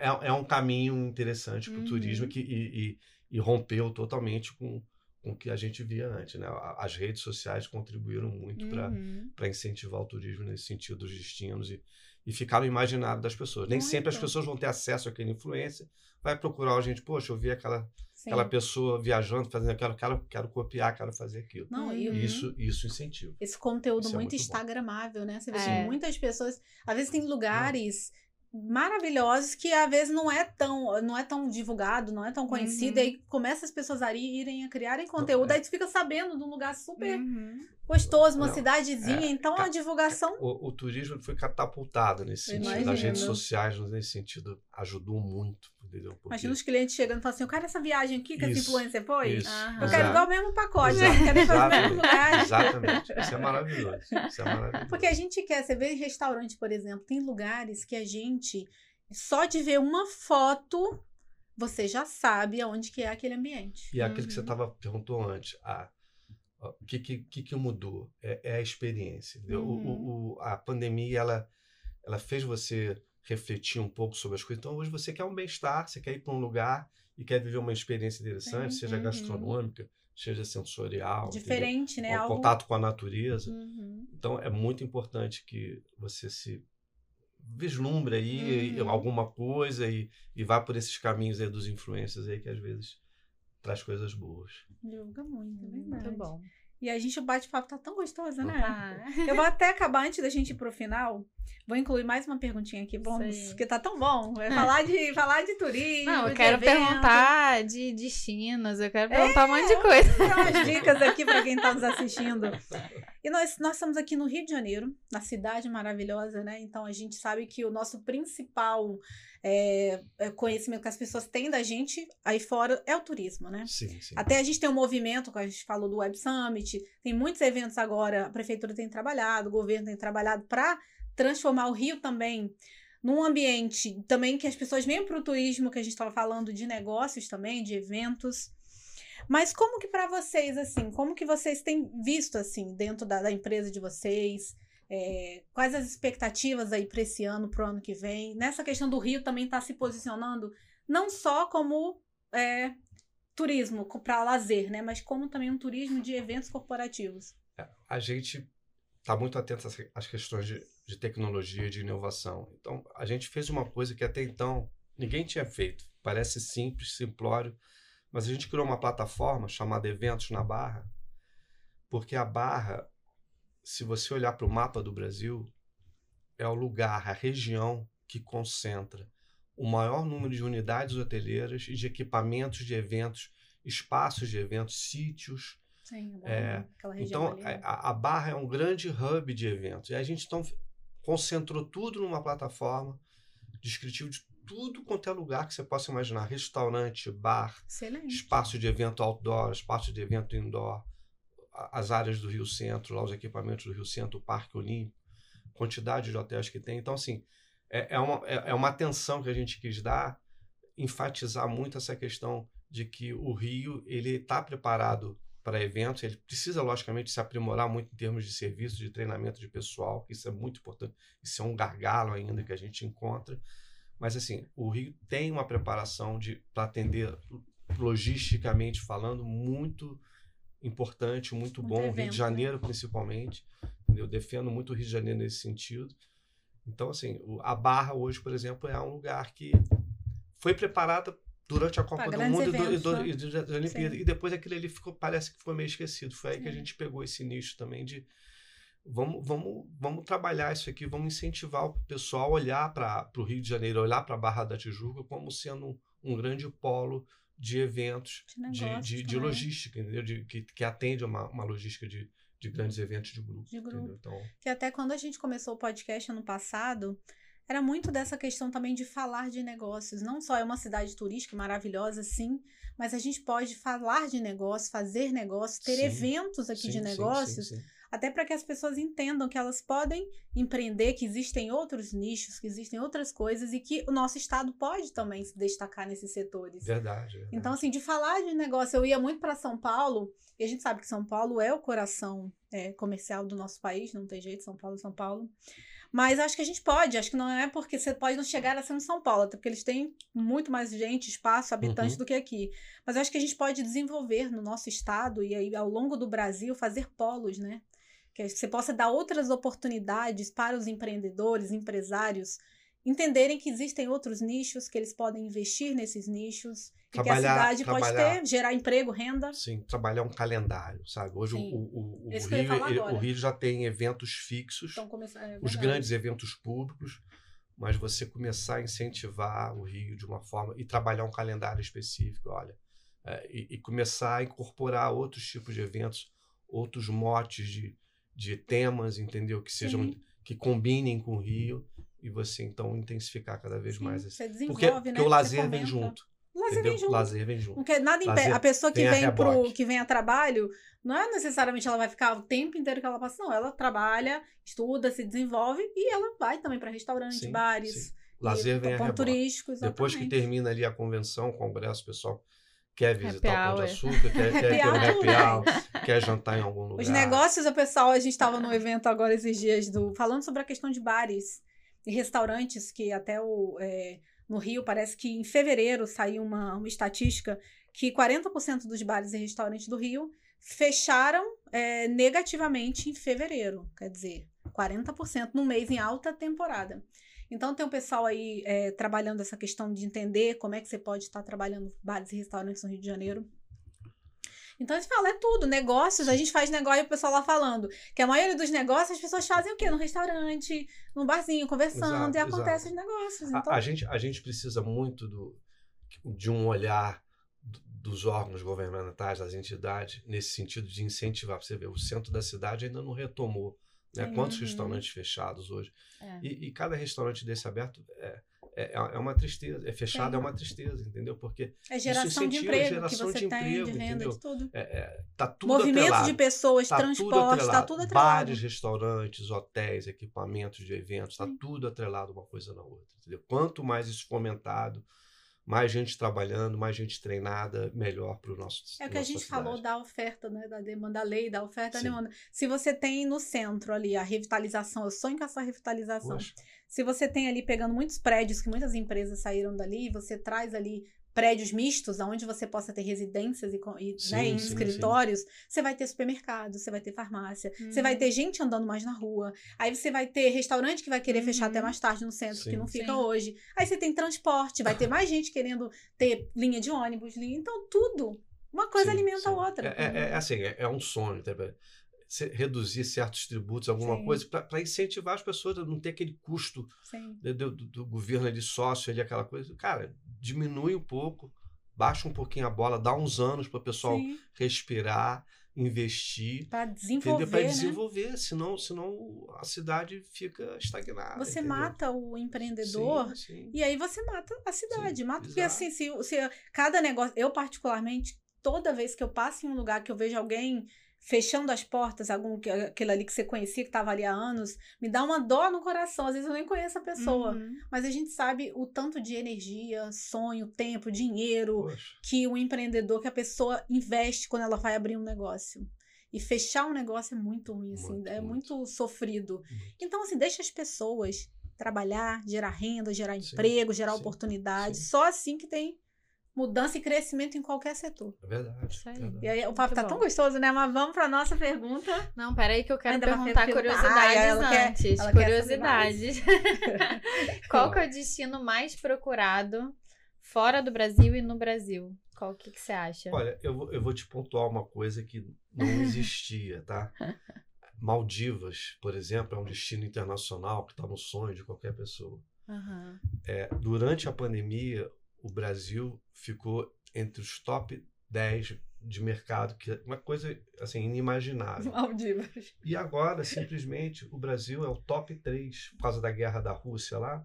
é, é um caminho interessante para o uhum. turismo que, e, e, e rompeu totalmente com com o que a gente via antes. Né? As redes sociais contribuíram muito uhum. para incentivar o turismo nesse sentido dos destinos e, e ficar no imaginário das pessoas. Nem muito. sempre as pessoas vão ter acesso àquela influência. Vai procurar a gente, poxa, eu vi aquela, aquela pessoa viajando, fazendo aquilo, quero, quero copiar, quero fazer aquilo. Não, e isso, isso incentiva. Esse conteúdo isso muito, é muito instagramável, né? Você vê é. muitas pessoas, às vezes tem lugares maravilhosos que às vezes não é tão não é tão divulgado, não é tão conhecido, uhum. e aí começa as pessoas a irem a criarem conteúdo, é. aí tu fica sabendo de um lugar super uhum. gostoso, uma não, cidadezinha, é, então a divulgação... O, o, turismo foi catapultado nesse sentido, Imagino. as redes sociais nesse sentido ajudou muito. Entendeu? Porque... Imagina os clientes chegando e falando assim, eu quero essa viagem aqui que essa influencer foi, isso, eu quero igual o mesmo pacote, eu quero ir para mesmo lugar. Exatamente, isso é maravilhoso, isso é maravilhoso. Porque a gente quer, você vê em restaurante, por exemplo, tem lugares que a gente só de ver uma foto, você já sabe aonde que é aquele ambiente. E aquilo uhum. que você tava, perguntou antes, a, o que, que, que mudou? É, é a experiência. Uhum. O, o, a pandemia, ela, ela fez você refletir um pouco sobre as coisas. Então, hoje você quer um bem-estar, você quer ir para um lugar e quer viver uma experiência interessante, Sim. seja uhum. gastronômica, seja sensorial. Diferente, entendeu? né? O Algo... contato com a natureza. Uhum. Então, é muito importante que você se vislumbre aí uhum. alguma coisa e, e vá por esses caminhos aí dos influencers aí que às vezes traz coisas boas. Divulga muito, é verdade. Muito bom. E a gente, o bate-papo tá tão gostoso, né? Ah, Eu vou até acabar antes da gente ir pro final. Vou incluir mais uma perguntinha aqui, vamos, porque tá tão bom. É falar de, falar de turismo. Não, eu quero perguntar de destinos, eu quero perguntar um monte de coisa. Vou dar umas dicas aqui para quem está nos assistindo. E nós, nós estamos aqui no Rio de Janeiro, na cidade maravilhosa, né? Então a gente sabe que o nosso principal é, conhecimento que as pessoas têm da gente aí fora é o turismo, né? Sim, sim. Até a gente tem um movimento, que a gente falou do Web Summit, tem muitos eventos agora, a prefeitura tem trabalhado, o governo tem trabalhado para transformar o Rio também num ambiente também que as pessoas venham para o turismo, que a gente estava falando de negócios também, de eventos. Mas como que para vocês, assim, como que vocês têm visto, assim, dentro da, da empresa de vocês, é, quais as expectativas aí para esse ano, para o ano que vem? Nessa questão do Rio também está se posicionando não só como é, turismo para lazer, né? Mas como também um turismo de eventos corporativos. A gente está muito atento às- às questões de, de tecnologia, de inovação. Então, a gente fez uma coisa que até então ninguém tinha feito. Parece simples, simplório, mas a gente criou uma plataforma chamada Eventos na Barra, porque a Barra, se você olhar para o mapa do Brasil, é o lugar, a região que concentra o maior número de unidades hoteleiras e de equipamentos de eventos, espaços de eventos, sítios, Sim, É, região então, ali. né? a, a Barra é um grande hub de eventos. E a gente então concentrou tudo numa plataforma descritivo de tudo quanto é lugar que você possa imaginar: restaurante, bar, Excelente. espaço de evento outdoor, espaço de evento indoor, as áreas do Rio Centro, lá os equipamentos do Rio Centro, o Parque Olímpico, quantidade de hotéis que tem. Então, assim, é, é, uma, é, é uma atenção que a gente quis dar, enfatizar muito essa questão de que o Rio ele está preparado para eventos, ele precisa, logicamente, se aprimorar muito em termos de serviço, de treinamento de pessoal, isso é muito importante, isso é um gargalo ainda que a gente encontra. Mas, assim, o Rio tem uma preparação para atender logisticamente falando, muito importante, muito, Muito bom. Rio evento, né? de Janeiro, principalmente. Eu defendo muito o Rio de Janeiro nesse sentido. Então, assim, a Barra hoje, por exemplo, é um lugar que foi preparada durante a Copa Pra do Mundo e do- eventos, e, do, né? e do- Olimpíada. Sim. E depois aquilo ali ficou, parece que ficou meio esquecido. Foi aí que a Sim. gente pegou esse nicho também de vamos, vamos, vamos trabalhar isso aqui, vamos incentivar o pessoal a olhar para o Rio de Janeiro, olhar para a Barra da Tijuca como sendo um, um grande polo de eventos, De de, de, de também. logística, entendeu? De, que, que atende a uma, uma logística de, de grandes eventos de grupo. De grupo. entendeu? Então, Que até quando a gente começou o podcast ano passado, era muito dessa questão também de falar de negócios. Não só é uma cidade turística maravilhosa, sim, mas a gente pode falar de negócios, fazer negócios, ter Sim. eventos aqui sim, de negócios, sim. Até para que as pessoas entendam que elas podem empreender, que existem outros nichos, que existem outras coisas e que o nosso estado pode também se destacar nesses setores. Verdade, verdade. Então, assim, de falar de negócio, eu ia muito para São Paulo, e a gente sabe que São Paulo é o coração é, comercial do nosso país, não tem jeito, São Paulo é São Paulo. Mas acho que a gente pode, acho que não é porque você pode não chegar a ser no São Paulo, até porque eles têm muito mais gente, espaço, habitantes Uhum. do que aqui. Mas acho que a gente pode desenvolver no nosso estado e aí ao longo do Brasil fazer polos, né? Que você possa dar outras oportunidades para os empreendedores, empresários, entenderem que existem outros nichos, que eles podem investir nesses nichos, e que a Trabalhar- cidade pode trabalhar- ter, gerar emprego, renda. Sim, trabalhar um calendário, sabe? Hoje o, Sim. o, o, Rio, o Rio já tem eventos fixos, Então, é os grandes eventos públicos, mas você começar a incentivar o Rio de uma forma e trabalhar um calendário específico, olha, é, e, e começar a incorporar outros tipos de eventos, outros motes de, de temas, entendeu? Que sejam Sim. que combinem com o Rio e você então intensificar cada vez Sim, mais esse. Você desenvolve, Porque, né? porque o lazer vem junto. O lazer entendeu? vem junto. Lazer vem junto. Quer nada impede. A pessoa que vem a vem pro que vem a trabalho, não é necessariamente ela vai ficar o tempo inteiro que ela passa, não. Ela trabalha, estuda, se desenvolve e ela vai também para restaurantes, Sim, bares, sim. Lazer e vem a reboque. turístico, Depois que termina ali a convenção, o congresso, o pessoal quer visitar o Pão de. Açúcar, quer, quer ter um Happy hour, quer jantar em algum lugar. Os negócios, o pessoal, a gente estava no evento agora esses dias do falando sobre a questão de bares e restaurantes, que até o é, no Rio parece que em fevereiro saiu uma, uma estatística que 40% dos bares e restaurantes do Rio fecharam é, negativamente em fevereiro, quer dizer, 40% no mês em alta temporada. Então tem um pessoal aí é, trabalhando essa questão de entender como é que você pode estar trabalhando bares e restaurantes no Rio de Janeiro. Então a gente fala, é tudo, negócios, a gente faz negócio e o pessoal lá falando. Que a maioria dos negócios as pessoas fazem o quê? No restaurante, num barzinho, conversando, Exato, e acontece exato. os negócios. A- Então, A, gente, a gente precisa muito do, de um olhar do- dos órgãos governamentais, das entidades, nesse sentido de incentivar. Você ver, o centro da cidade ainda não retomou. Né? Sim. Quantos Uhum. restaurantes fechados hoje? É. E, e cada restaurante desse aberto é, é, é uma tristeza. É fechado, Sim. é uma tristeza, entendeu? Porque é geração de a emprego geração que você de tem, emprego, de renda, entendeu? de tudo. é, é, tá tudo Movimento atrelado. de pessoas, Tá transporte, tá atrelado. tudo atrelado. Bares, restaurantes, hotéis, equipamentos de eventos, tá Sim. tudo atrelado uma coisa na outra. Entendeu? Quanto mais isso fomentado, mais gente trabalhando, mais gente treinada, melhor para o nosso É o que a gente cidade. falou da oferta, né? Da demanda, da lei, da oferta, da demanda. Se você tem no centro ali a revitalização, eu sonho com essa revitalização. Poxa, Se você tem ali pegando muitos prédios, que muitas empresas saíram dali, você traz ali prédios mistos, onde você possa ter residências e, e, Sim, né, sim, escritórios, você vai ter supermercado, você vai ter farmácia, você vai Uhum. ter gente andando mais na rua, aí você vai ter restaurante que vai querer fechar Uhum. até mais tarde no centro, que Sim. não fica Sim. hoje. Aí você tem transporte, vai ter mais gente querendo ter linha de ônibus, linha, então tudo. Uma coisa sim, alimenta a sim. outra. É, é- é assim, é, é um sonho. tá? Reduzir certos tributos, alguma Sim. coisa, para incentivar as pessoas a não ter aquele custo do, do- do governo ali, sócio ali, aquela coisa. Cara, diminui um pouco, baixa um pouquinho a bola, dá uns anos para o pessoal Sim. respirar, investir, entendeu? desenvolver, Para né? desenvolver, senão, senão a cidade fica estagnada. Você entendeu? mata o empreendedor Sim, sim. E aí você mata a cidade, Sim, mata porque assim, se, se cada negócio, eu particularmente, toda vez que eu passo em um lugar que eu vejo alguém fechando as portas, algum que- aquele ali que você conhecia que estava ali há anos, me dá uma dor no coração. Às vezes eu nem conheço a pessoa, Uhum. mas a gente sabe o tanto de energia, sonho, tempo, dinheiro Poxa, que o empreendedor, que a pessoa investe quando ela vai abrir um negócio. E fechar um negócio é muito ruim, assim, Muito, é muito. muito sofrido. Muito. Então, assim, deixa as pessoas trabalhar, gerar renda, gerar Sim, emprego, gerar sim, oportunidade. sim. Só assim que tem mudança e crescimento em qualquer setor. é verdade. Isso aí. verdade. E aí, o papo Muito tá bom. tão gostoso, né? Mas vamos pra nossa pergunta. Não, peraí que eu quero Ainda perguntar pergunta. curiosidades Ah, ela quer- antes. ela quer curiosidades. Qual que é o destino mais procurado fora do Brasil e no Brasil? Qual que, que você acha? Olha, eu vou, eu vou te pontuar uma coisa que não existia, tá? Maldivas, por exemplo, é um destino internacional que está no sonho de qualquer pessoa. Aham. É, durante a pandemia, o Brasil ficou entre os top 10 de mercado, que é uma coisa assim inimaginável. Maldivas. E agora, simplesmente, o Brasil é o top 3 por causa da guerra da Rússia lá.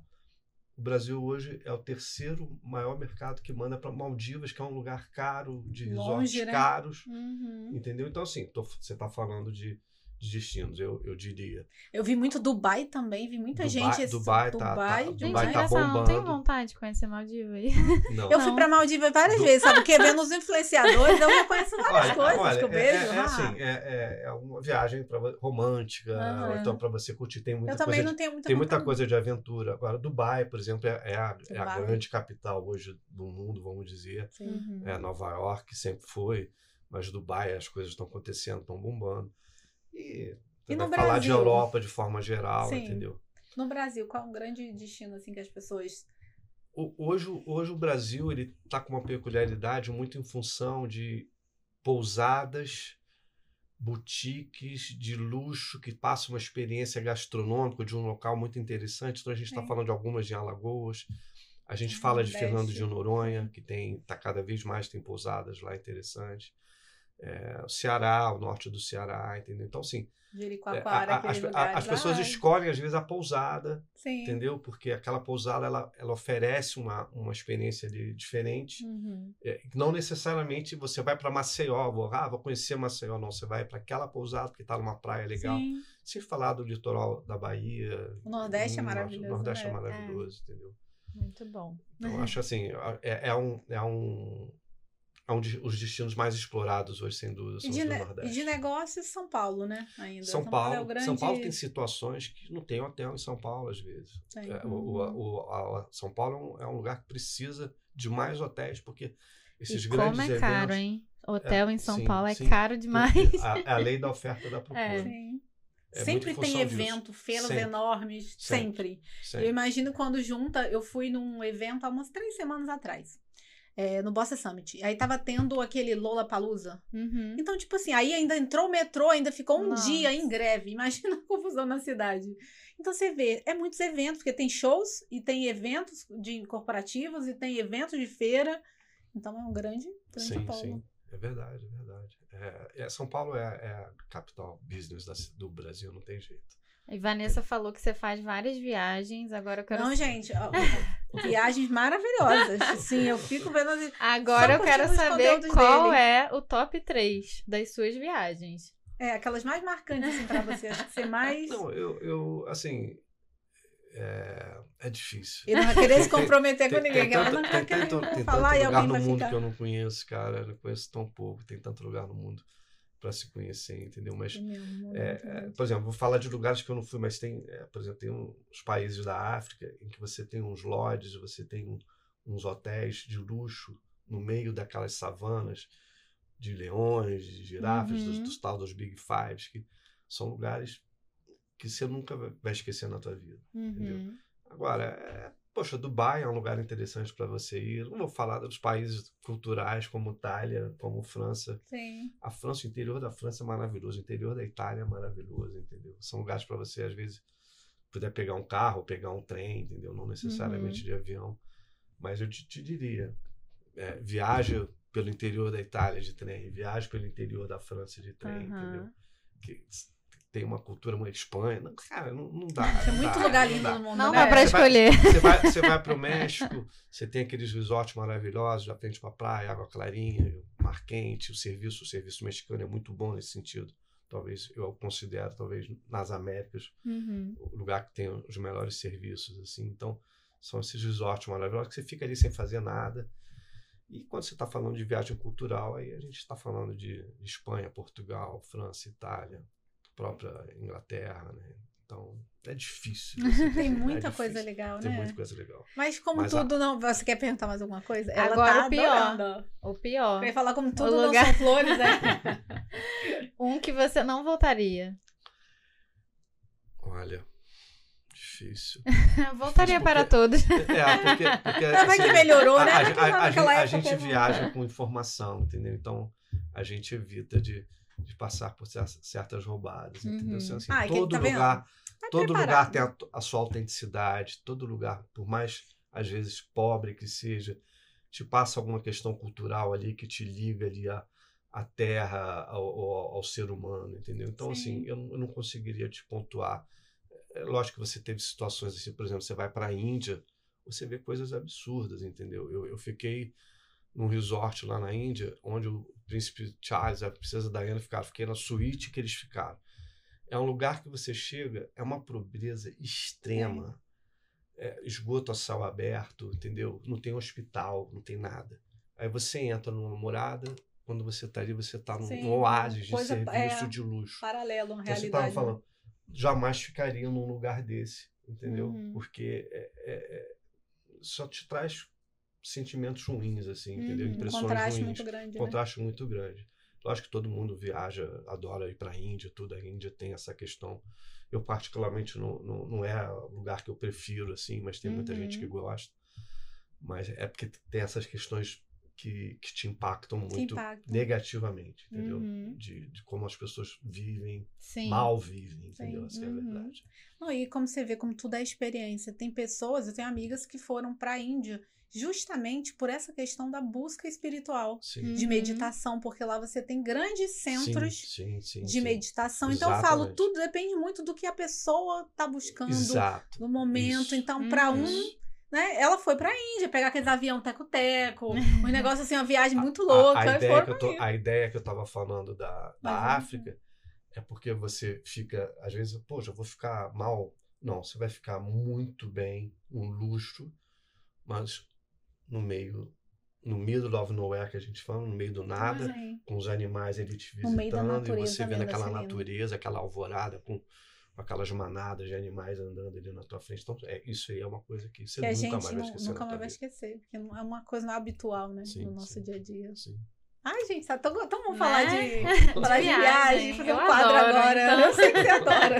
O Brasil hoje é o terceiro maior mercado que manda para Maldivas, que é um lugar caro, de Longe, resorts né? caros. Uhum. Entendeu? Então, assim, tô- você está falando de, de destinos, eu, eu diria. Eu vi muito Dubai também, vi muita Dubai- gente. esse- Dubai tá- tá- Dubai, Gente, Dubai tá engraçado, não tenho bombando. vontade de conhecer Maldivas aí. Não. Eu fui Não. pra Maldivas várias Du- vezes, sabe? Porque vendo os influenciadores, eu conheço várias coisas que eu vejo. É, é ah. assim, é, é- é uma viagem pra, romântica, Aham. ou então para você curtir. Tem muita eu também coisa não tenho muita tem muita coisa de aventura. Agora, Dubai, por exemplo, é, é a, é a Dubai. grande capital hoje do mundo, vamos dizer. Sim. Uhum. É, Nova York sempre foi, mas Dubai as coisas estão acontecendo, estão bombando. E, E no falar de Brasil? Europa de forma geral, Sim. entendeu? No Brasil, qual é um grande destino assim que as pessoas. Hoje, hoje o Brasil ele está com uma peculiaridade muito em função de pousadas, boutiques de luxo que passam uma experiência gastronômica de um local muito interessante. Então a gente está falando de algumas em Alagoas. A gente Ah, fala de. Fernando de Noronha, que tem tá cada vez mais tem pousadas lá interessantes. É, o Ceará, o norte do Ceará, entendeu? Então, assim, é, Jericoacoara, a- a- aqueles as, a- as pessoas Ah, escolhem, às vezes, a pousada, Sim. entendeu? Porque aquela pousada ela, ela oferece uma, uma experiência de, diferente. Uhum. É, não necessariamente você vai para Maceió, vou, ah, vou conhecer Maceió, não. Você vai para aquela pousada que está numa praia legal. Sim. Sem falar do litoral da Bahia. O Nordeste é norte- maravilhoso, O Nordeste né? é maravilhoso, entendeu? Muito bom. Então, acho assim, é, é um. É um é um de- os destinos mais explorados hoje, sem dúvida, E são de, os do ne- Nordeste. e de negócios, São Paulo, né? Ainda. São Paulo, é o grande... São Paulo tem situações que não tem hotel em São Paulo, às vezes. É, o, o- o- a- a- São Paulo é um, é um lugar que precisa de mais hotéis, porque esses e grandes como é eventos. caro, hein? Hotel em São sim, Paulo é sim. caro demais. A, é a lei da oferta e da procura. É. Sim. É sempre tem função disso. evento, feiras Sempre. enormes, sempre. Sempre. Eu imagino quando junta, eu fui num evento há umas três semanas atrás. É, no Bossa Summit. Aí tava tendo aquele Lola Palusa. Uhum. Então, tipo assim, aí ainda entrou o metrô, ainda ficou um Nossa. dia em greve. Imagina a confusão na cidade. Então você vê, é muitos eventos, porque tem shows e tem eventos de corporativos e tem eventos de feira. Então é um grande, grande Sim, polo. sim. É verdade, é verdade. É, é- São Paulo é, é a capital business da- do Brasil, não tem jeito. E Vanessa falou que você faz várias viagens. Agora eu quero. Não, gente, ó, viagens maravilhosas. Sim, eu fico vendo. as- Agora eu quero saber qual dele. é o top 3 das suas viagens. É, aquelas mais marcantes, assim, pra você. Acho que você mais. Não, eu, eu assim, é, é difícil. E não vai querer se Tem- comprometer com Tem, ninguém. tem que ela tanto, tem tanto- tem falar tanto e lugar alguém no vai mundo ficar. que eu não conheço, cara. Eu conheço tão pouco. Tem tanto lugar no mundo para se conhecer, entendeu? Mas, É é, é, por exemplo, vou falar de lugares que eu não fui, mas tem, é, por exemplo, tem uns países da África em que você tem uns lodges, você tem um- uns hotéis de luxo no meio daquelas savanas de leões, de girafas, dos, Uhum. dos tal dos Big Fives, que são lugares que você nunca vai esquecer na tua vida. Uhum. Agora, é, poxa, Dubai é um lugar interessante para você ir. Não vou falar dos países culturais como Itália, como França. Sim. A França, o interior da França é maravilhoso, o interior da Itália é maravilhoso, entendeu? São lugares para você, às vezes, puder pegar um carro, pegar um trem, entendeu? Não necessariamente de avião. Mas eu te, te diria, é, viaja pelo interior da Itália de trem, viaja pelo interior da França de trem, Aham. entendeu? Que tem uma cultura muito Espanha. Não, cara, não, não dá. Tem não muito dá, lugar lindo no mundo, Não né? dá pra Você vai- escolher. Você vai, você vai para o México, você tem aqueles resorts maravilhosos, já frente para praia, água clarinha, mar quente, o serviço, o serviço mexicano é muito bom nesse sentido. Talvez eu considero, talvez nas Américas, Uhum. o lugar que tem os melhores serviços, assim. Então, são esses resorts maravilhosos que você fica ali sem fazer nada. E quando você está falando de viagem cultural, aí a gente está falando de Espanha, Portugal, França, Itália, própria Inglaterra, né? Então, é difícil. assim, Tem é muita difícil. coisa legal, Tem né? muita coisa legal. Mas como Mas a- tudo não. Você quer perguntar mais alguma coisa? Ela Agora tá o pior. adorando. O pior. Eu ia falar como tudo lugar- não são flores, né? Um que você não voltaria. Olha, difícil. voltaria porque- para todos. É, porque. porque Ainda bem assim, que melhorou, a, né? a- a- a gente, a viaja com informação, entendeu? Então a gente evita de, de passar por cer- certas roubadas, entendeu? Uhum. Assim, assim, Ah, todo tá lugar, Vai todo lugar tem a, a sua autenticidade, todo lugar, por mais às vezes pobre que seja, te passa alguma questão cultural ali que te liga ali a a terra ao, ao, ao ser humano, entendeu? Então, Sim. assim, eu, não- eu não conseguiria te pontuar. É lógico que você teve situações assim, por exemplo, você vai para a Índia, você vê coisas absurdas, entendeu? Eu, eu fiquei num resort lá na Índia, onde o príncipe Charles a princesa Diana ficaram. Fiquei na suíte que eles ficaram. É um lugar que você chega, é uma pobreza extrema. É, esgoto a céu aberto, entendeu? Não tem hospital, não tem nada. Aí você entra numa morada, quando você está ali, você está num, num oásis de coisa- serviço é. de luxo. Paralelo, uma Então, você realidade. estava falando, jamais ficaria num lugar desse, entendeu? Uhum. Porque é- é- é- só te traz sentimentos ruins, assim, entendeu? Uhum, um Impressões contraste ruins. muito grande. né? contraste muito grande. Lógico que todo mundo viaja, adora ir para a Índia, tudo. A Índia tem essa questão. Eu, particularmente, não, não, não é o lugar que eu prefiro, assim, mas tem muita Uhum. gente que gosta. Mas é porque tem essas questões que, que te impactam Que muito impactam. negativamente, entendeu? Uhum. De, de como as pessoas vivem, Sim. mal vivem, entendeu? Sim. Essa é a Uhum. verdade. Não, e como você vê, como tudo é experiência. Tem pessoas, eu tenho amigas que foram para a Índia justamente por essa questão da busca espiritual, Sim. de Uhum. meditação, porque lá você tem grandes centros sim, sim, sim, de sim. meditação. Então eu falo, tudo depende muito do que a pessoa tá buscando Exato. no momento. Isso. Então, para um, Isso. Né, ela foi pra Índia pegar aqueles avião teco-teco, um negócio assim, uma viagem muito A- louca. A, e ideia, que eu tô, a ideia que eu tava falando da, da Mas África é porque você fica, às vezes, poxa, eu vou ficar mal. Não, você vai ficar muito bem, um luxo, mas no meio, no middle of nowhere que a gente fala, no meio do nada, com os animais ali te meio visitando, e você vendo aquela lindo. natureza, aquela alvorada com, com aquelas manadas de animais andando ali na tua frente. Então, é, isso aí é uma coisa que você Que nunca mais vai esquecer. nunca mais vai esquecer, porque é uma coisa não habitual, né, Sim, no nosso sim. dia a dia. Sim. Ai, gente, tá tão, tão bom Né? falar de, falar de viagem. viagem, fazer Eu um quadro adoro, agora. então. Eu sei que você adora.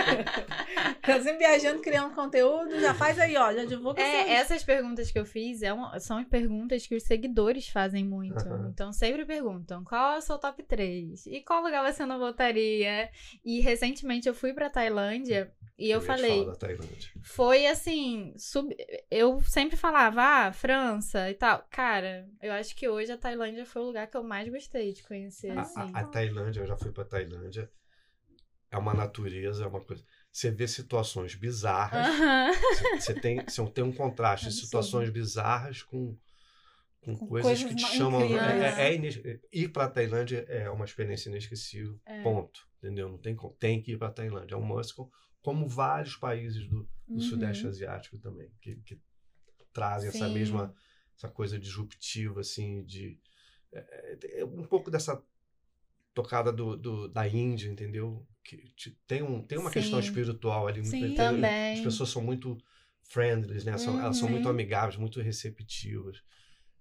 Eu sempre viajando, criando conteúdo, já faz aí, ó, já divulga É, seu- essas perguntas que eu fiz é uma- são as perguntas que os seguidores fazem muito. Aham. Então, sempre perguntam qual é o seu top 3? E qual lugar você não voltaria? E recentemente eu fui pra Tailândia e eu te falei, foi assim, sub... eu sempre falava, ah, França e tal. Cara, eu acho que hoje a Tailândia foi o lugar que eu mais gostei de conhecer, A, assim. a- a Tailândia, eu já fui pra Tailândia. É uma natureza, é uma coisa. Você vê situações bizarras. Aham. Você, você tem, você tem um contraste de situações bizarras com, com, Com coisas, coisas que te ma- chamam. incríveis. É, é, é ines- ir pra Tailândia é uma experiência inesquecível. É. Ponto. Entendeu? Não tem, como- tem que ir pra Tailândia. É um must, com- como vários países do, do Uhum. Sudeste Asiático também, que, que trazem essa Sim. mesma essa coisa disruptiva, assim, de. É, é, é um pouco dessa tocada do, do- da Índia, entendeu? Que te- tem, um, tem uma questão Sim. espiritual ali. muito- Sim. tem- Também. As pessoas são muito friendly, né? São, Elas são Uhum. muito amigáveis, muito receptivas.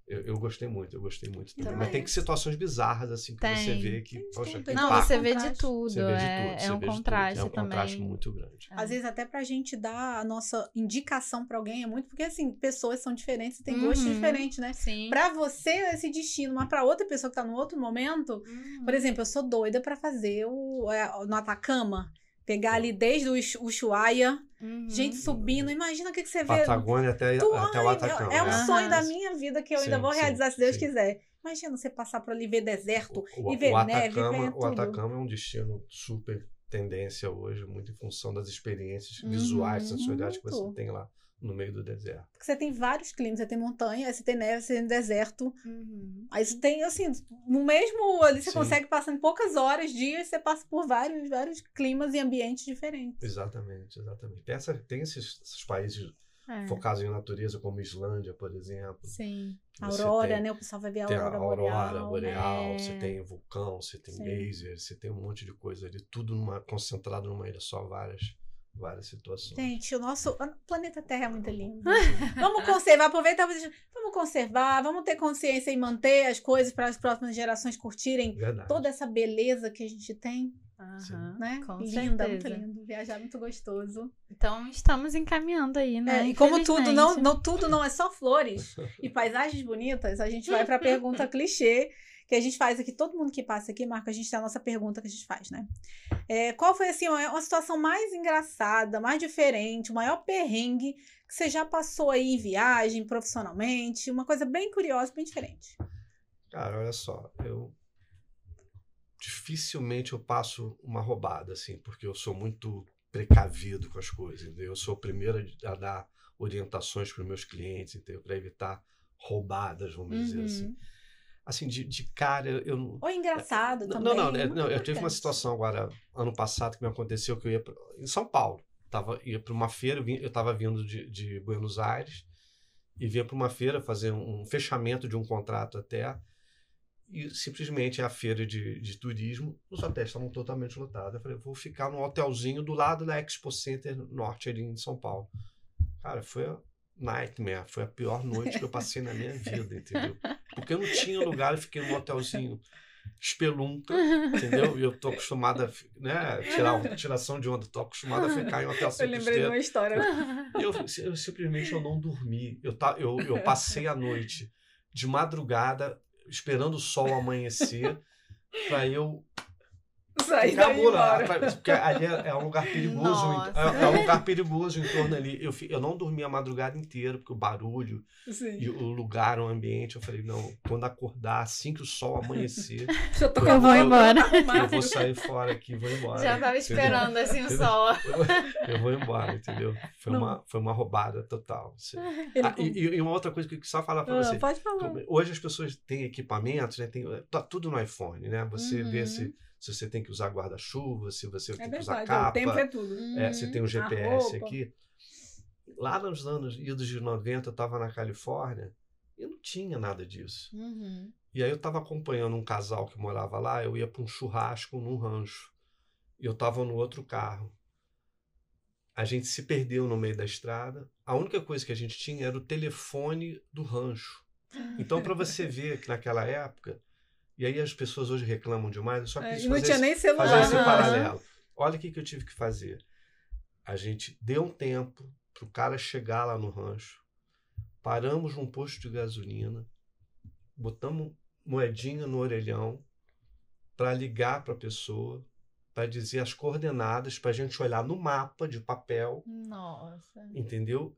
Eu, eu gostei muito, eu gostei muito também. Mas Também. tem que situações bizarras, assim, que você Tem. vê que, Tem poxa, tudo, que tem Não, você vê tudo. Você vê de é, tudo, é você um contraste É um também. contraste muito grande. Às vezes até pra gente dar a nossa indicação pra alguém é muito porque assim, pessoas são diferentes, têm Uhum. gostos diferentes, né? Sim. Pra você é esse destino, mas pra outra pessoa que tá num outro momento, Uhum. por exemplo, eu sou doida pra fazer o é, no Atacama, pegar ali desde o Ushu- Ushuaia, Uhum. gente subindo, imagina o que, que você vê. Patagônia até, Tu- até o ai, Atacama. É um né? sonho da minha vida que eu Sim, ainda vou sim, realizar, se Deus sim. quiser. Imagina você passar por ali ver deserto O, e ver o neve, Atacama, ver o. Atacama é um destino super tendência hoje, muito em função das experiências Uhum, visuais, sensoriais que você tem lá no meio do deserto. Porque você tem vários climas, você tem montanha, você tem neve, você tem deserto. Uhum. Aí você tem, assim, no mesmo ali você Sim. consegue passar em poucas horas, dias, você passa por vários, vários climas e ambientes diferentes. Exatamente, exatamente. Tem, essa, tem esses, esses países É. focados em natureza, como Islândia, por exemplo. Sim. você Aurora, tem- né? O pessoal vai ver a Tem a aurora, aurora boreal. boreal, é. você tem vulcão, você tem Sim. laser, você tem um monte de coisa ali, tudo numa, concentrado numa ilha só, várias, várias situações. Gente, o nosso o planeta Terra é muito lindo. vamos conservar, aproveitar, vamos conservar, vamos ter consciência e manter as coisas para as próximas gerações curtirem Verdade. toda essa beleza que a gente tem, Aham. né? Com Linda, muito certeza. lindo. Viajar é muito gostoso. Então estamos encaminhando aí, né? É, e como tudo não, não, tudo não é só flores e paisagens bonitas, a gente vai para a pergunta clichê que a gente faz aqui. Todo mundo que passa aqui, Marco, a gente tem a nossa pergunta que a gente faz, né? É, qual foi, assim, uma, uma situação mais engraçada, mais diferente, o maior perrengue que você já passou aí em viagem, profissionalmente? Uma coisa bem curiosa, bem diferente. Cara, olha só, eu dificilmente eu passo uma roubada, assim, porque eu sou muito precavido com as coisas, entendeu? Eu sou o primeiro a dar orientações para os meus clientes, entendeu? Para evitar roubadas, vamos dizer Uhum. assim. Assim, de, de cara, eu não. Ou engraçado Não, também. não, né, muito não, eu tive uma situação agora, ano passado, que me aconteceu que eu ia pra, em São Paulo. Tava, ia para uma feira, eu estava vindo de, de Buenos Aires e vinha para uma feira fazer um, um fechamento de um contrato até. E simplesmente é a feira de, de turismo, os hotéis estavam totalmente lotados. Eu falei, vou ficar num hotelzinho do lado da Expo Center Norte ali em São Paulo. Cara, foi a nightmare, foi a pior noite que eu passei na minha vida, entendeu? Porque eu não tinha lugar, eu fiquei num hotelzinho espelunca, entendeu? E eu tô acostumada né, tirar uma tiração de onda, tô acostumada a ficar em hotel Eu cinco lembrei de uma história. E eu, eu simplesmente eu não dormi. Eu, ta, eu, eu passei a noite de madrugada esperando o sol amanhecer para eu Saí daí embora. pra- Porque ali é, é um lugar perigoso. É, é um lugar perigoso em torno ali. Eu, eu não dormi a madrugada inteira, porque o barulho Sim. e o lugar, o ambiente. Eu falei, não, quando acordar, assim que o sol amanhecer, Já tô Eu vou voz embora. eu vou sair fora aqui e vou embora. Já tava entendeu? esperando assim o sol. Eu vou embora, entendeu? Foi, Não. uma, foi uma roubada total. Assim. Ah, e, e uma outra coisa que eu queria só falar para Ah, você. pode falar. Hoje as pessoas têm equipamentos, né? Tem, tá tudo no iPhone, né? Você Uhum. vê se, se você tem que usar guarda-chuva, se você É tem que usar verdade, o tempo capa, é tudo. é, se tem um GPS aqui. Lá nos anos idos de 90, eu estava na Califórnia e não tinha nada disso. Uhum. E aí eu estava acompanhando um casal que morava lá, eu ia para um churrasco num rancho. E eu estava no outro carro. A gente se perdeu no meio da estrada. A única coisa que a gente tinha era o telefone do rancho. Então, para você ver que naquela época E aí as pessoas hoje reclamam demais, só É, quis e não fazer tinha esse- nem celular. fazer esse paralelo. Olha o que, que eu tive que fazer. A gente deu um tempo pro cara chegar lá no rancho, paramos num posto de gasolina, botamos moedinha no orelhão para ligar para a pessoa, para dizer as coordenadas, para a gente olhar no mapa de papel, Nossa. entendeu?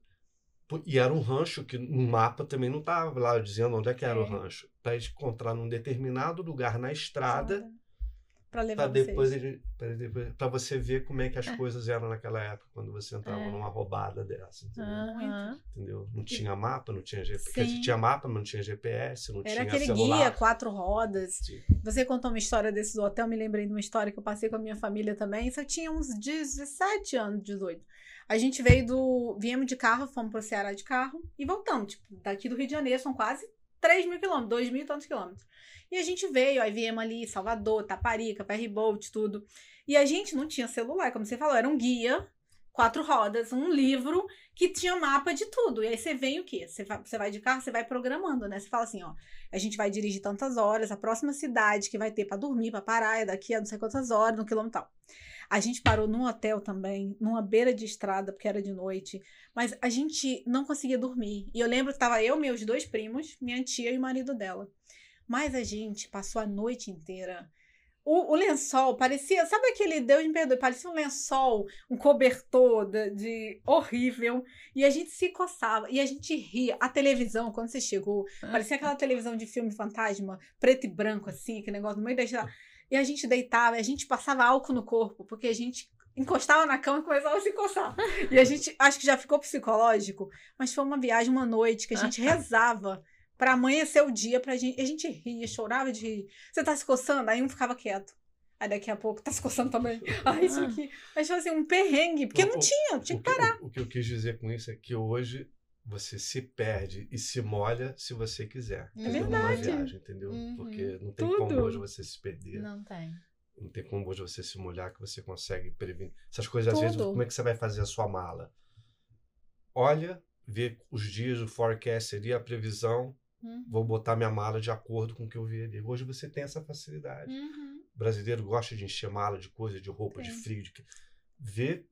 E era um rancho que no mapa também não estava lá dizendo onde é que era o É. rancho. Para encontrar num determinado lugar na estrada para levar depois vocês. ele para você ver como é que as coisas eram naquela época quando você entrava É. numa roubada dessa entendeu? Aham. Entendeu? não tinha mapa não tinha GPS Sim. tinha mapa mas não tinha GPS não Era tinha aquele celular guia, quatro rodas. Sim. Você contou uma história desse hotel, me lembrei de uma história que eu passei com a minha família também. Isso eu tinha uns 17 anos, 18. A gente veio do. Viemos de carro, fomos pro Ceará de carro e voltamos. Tipo, daqui do Rio de Janeiro são quase 3 mil quilômetros, 2 mil e tantos quilômetros. E a gente veio, aí viemos ali, Salvador, Taparica, Ferryboat, tudo. E a gente não tinha celular, como você falou, era um guia, quatro rodas, um livro que tinha mapa de tudo. E aí você vem o quê? Você vai, você vai de carro, você vai programando, né? Você fala assim, ó, a gente vai dirigir tantas horas, a próxima cidade que vai ter pra dormir, pra parar, é daqui a não sei quantas horas, no quilômetro tal. A gente parou num hotel também, numa beira de estrada, porque era de noite, mas a gente não conseguia dormir. E eu lembro que tava eu, meus dois primos, minha tia e o marido dela. Mas a gente passou a noite inteira. O, o lençol parecia, sabe aquele, Deus me perdoe, parecia um lençol, um cobertor de, de horrível. E a gente se coçava, e a gente ria. A televisão, quando você chegou, parecia aquela televisão de filme fantasma, preto e branco, assim, aquele negócio no meio da. E a gente deitava, a gente passava álcool no corpo, porque a gente encostava na cama e começava a se coçar. E a gente, acho que já ficou psicológico, mas foi uma viagem, uma noite, que a gente rezava pra amanhecer o dia, pra gente, e a gente ria, chorava de rir. Você tá se coçando? Aí um ficava quieto. Aí daqui a pouco tá se coçando também. Ah, isso aqui. Mas foi assim, um perrengue, porque Não, não tinha, tinha que, parar. o, o que eu quis dizer com isso é que hoje você se perde e se molha se você quiser. É entendeu? Numa verdade. viagem, entendeu? Uhum. Porque não tem Tudo. como hoje você se perder. Não. Não tem. tem como hoje você se molhar que você consegue prevenir. Essas coisas, às vezes, Tudo. como é que você vai fazer a sua mala? Olha, vê os dias, o forecast seria a previsão, Uhum. vou botar minha mala de acordo com o que eu vi ali. Hoje você tem essa facilidade. Uhum. O brasileiro gosta de encher mala de coisa, de roupa, de frio, de... vê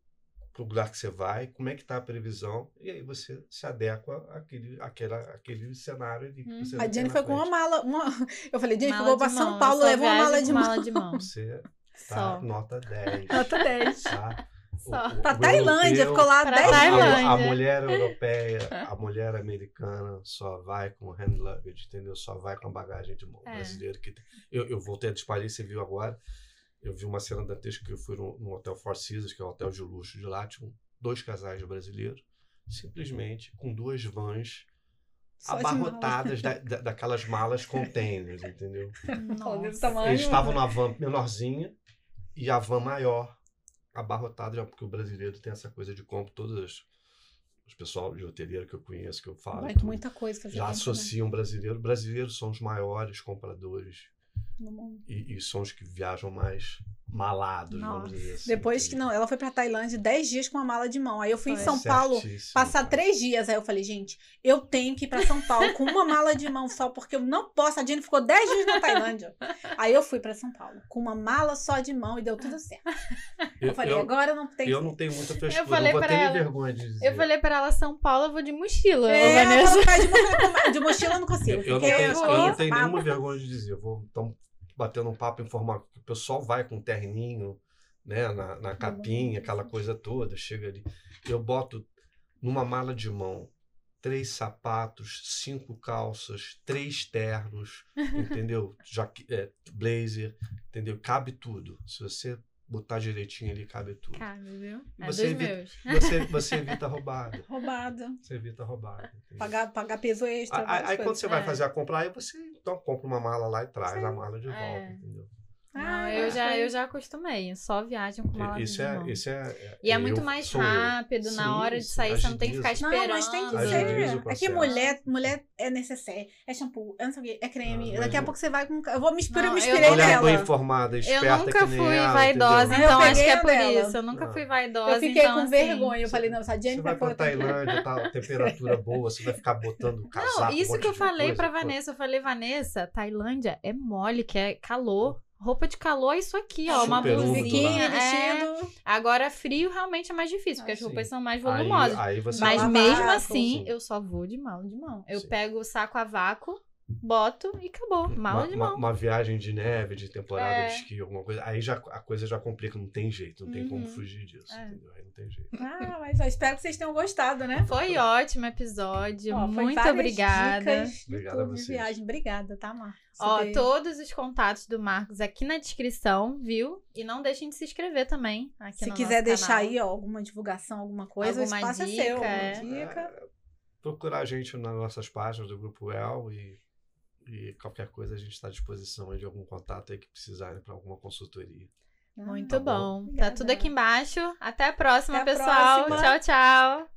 pro lugar que você vai, como é que tá a previsão, e aí você se adequa àquele, àquela, àquele cenário ali que você A Jenny foi com uma mala. Uma... Eu falei, Jenny, vou pra de São mão. Paulo, levou uma mala de mão. mala de mão. Você tá Só. nota 10. Nota 10. Tá? Só. O- o- Pra o Tailândia, europeu- ficou lá Pra 10 a, Tailândia. dias. a, mulher europeia, a mulher americana só vai com hand luggage, entendeu? Só vai com a bagagem de mão. O É. brasileiro que tem- eu, eu voltei a disparar, você viu agora. Eu vi uma cena dantesca que eu fui no, no Hotel Four Seasons, que é um hotel de luxo de lá, tinham dois casais brasileiros, simplesmente com duas vans Só abarrotadas da, da- daquelas malas containers, entendeu? Nossa. Eles estavam na van menorzinha e a van maior, abarrotada, já porque o brasileiro tem essa coisa de compra, todas as, os pessoal de hoteleiro que eu conheço, que eu falo, Vai tudo, muita coisa fazer já tempo, associam brasileiro. Brasileiros são os maiores compradores né, no mundo. e, e são os que viajam mais malados, vamos Nossa. dizer assim. Depois que não, ela foi pra Tailândia 10 dias com uma mala de mão. Aí eu fui em Foi. São Paulo Certíssimo, passar cara. três dias. Aí eu falei, gente, eu tenho que ir pra São Paulo com uma mala de mão só, porque eu não posso. A Jenny ficou 10 dias na Tailândia. Aí eu fui pra São Paulo com uma mala só de mão e deu tudo certo. Eu, Eu, falei, eu, agora eu não tenho eu não tenho muita frescura, falei não vou pra ter ela. vergonha de dizer. Eu falei pra ela, São Paulo, eu vou de mochila. É, Vanessa. "Vai de mochila, de mochila eu não consigo. Eu, eu não tenho, eu não tenho nenhuma vergonha de dizer. Eu vou então batendo um papo informal. O pessoal vai com terninho, né, na, na capinha, aquela coisa toda, chega ali. Eu boto numa mala de mão três sapatos, cinco calças, três ternos, entendeu? Jaque, é, blazer, entendeu? Cabe tudo. Se você botar direitinho ali, cabe tudo. Cabe, viu? É Você dos evita- meus. Você, você evita roubada. Roubada. Você evita roubada. Pagar, pagar peso extra. Aí, aí quando você vai É. fazer a compra, aí você então compra uma mala lá e traz Sim. a mala de volta, É. entendeu? Não, Ah, eu já, eu já acostumei. Só viagem com mala Isso de é, isso é, E é muito eu- mais sou eu. rápido, na Sim, hora de sair, você não tem que ficar esperando. Não, mas tem que ser. É que mulher, mulher é necessário. É shampoo, é não sei o quê, é creme. Ah, mas Daqui a não. pouco você vai com. Eu vou me inspirar, Não, me eu inspirei não- Mulher nela. bem informada, Eu esperta nunca que nem fui ela, vaidosa, entendeu? Eu então acho que é por dela. isso. Eu nunca Ah. fui vaidosa. Eu fiquei então, com assim, vergonha. Eu você- falei, não, essa Você Jennifer vai foi pra Tailândia, tá, temperatura boa, você vai ficar botando casaco, Não, isso que eu falei pra. Vanessa. Eu falei, Vanessa, Tailândia é mole, que é calor. Roupa de calor é isso aqui, ó. Uma Super lá. blusinha. É. vestido. Agora, frio realmente é mais difícil, porque Ah, as roupas sim. são mais Aí- volumosas. Aí, você Mas mesmo assim, sim. eu só vou de mala de mão. Eu Sim. pego o saco a vácuo, boto e acabou. Mala uma, de uma- mão. uma viagem de neve, de temporada É. de esqui, alguma coisa, aí já, a coisa já complica, não tem jeito, não tem como Uhum. fugir disso, É. entendeu? Aí não tem jeito. Ah, mas eu espero que vocês tenham gostado, né? Foi ótimo episódio. Ó, foi Muito obrigada. Obrigado a vocês. viagem. Obrigada, tá, Mar? Ó, ter- todos os contatos do Marcos aqui na descrição, viu? E não deixem de se inscrever também aqui Se no quiser nosso deixar canal. aí ó, alguma divulgação, alguma coisa, Alguma o espaço é dica, seu. é. Alguma dica. É, procurar a gente nas nossas páginas do Grupo El e, e qualquer coisa a gente está à disposição aí de algum contato aí que precisarem para alguma consultoria. Ah, Muito Tá bom. bom. Tá tudo aqui embaixo. Até a próxima, Até a pessoal. próxima. Tchau, tchau.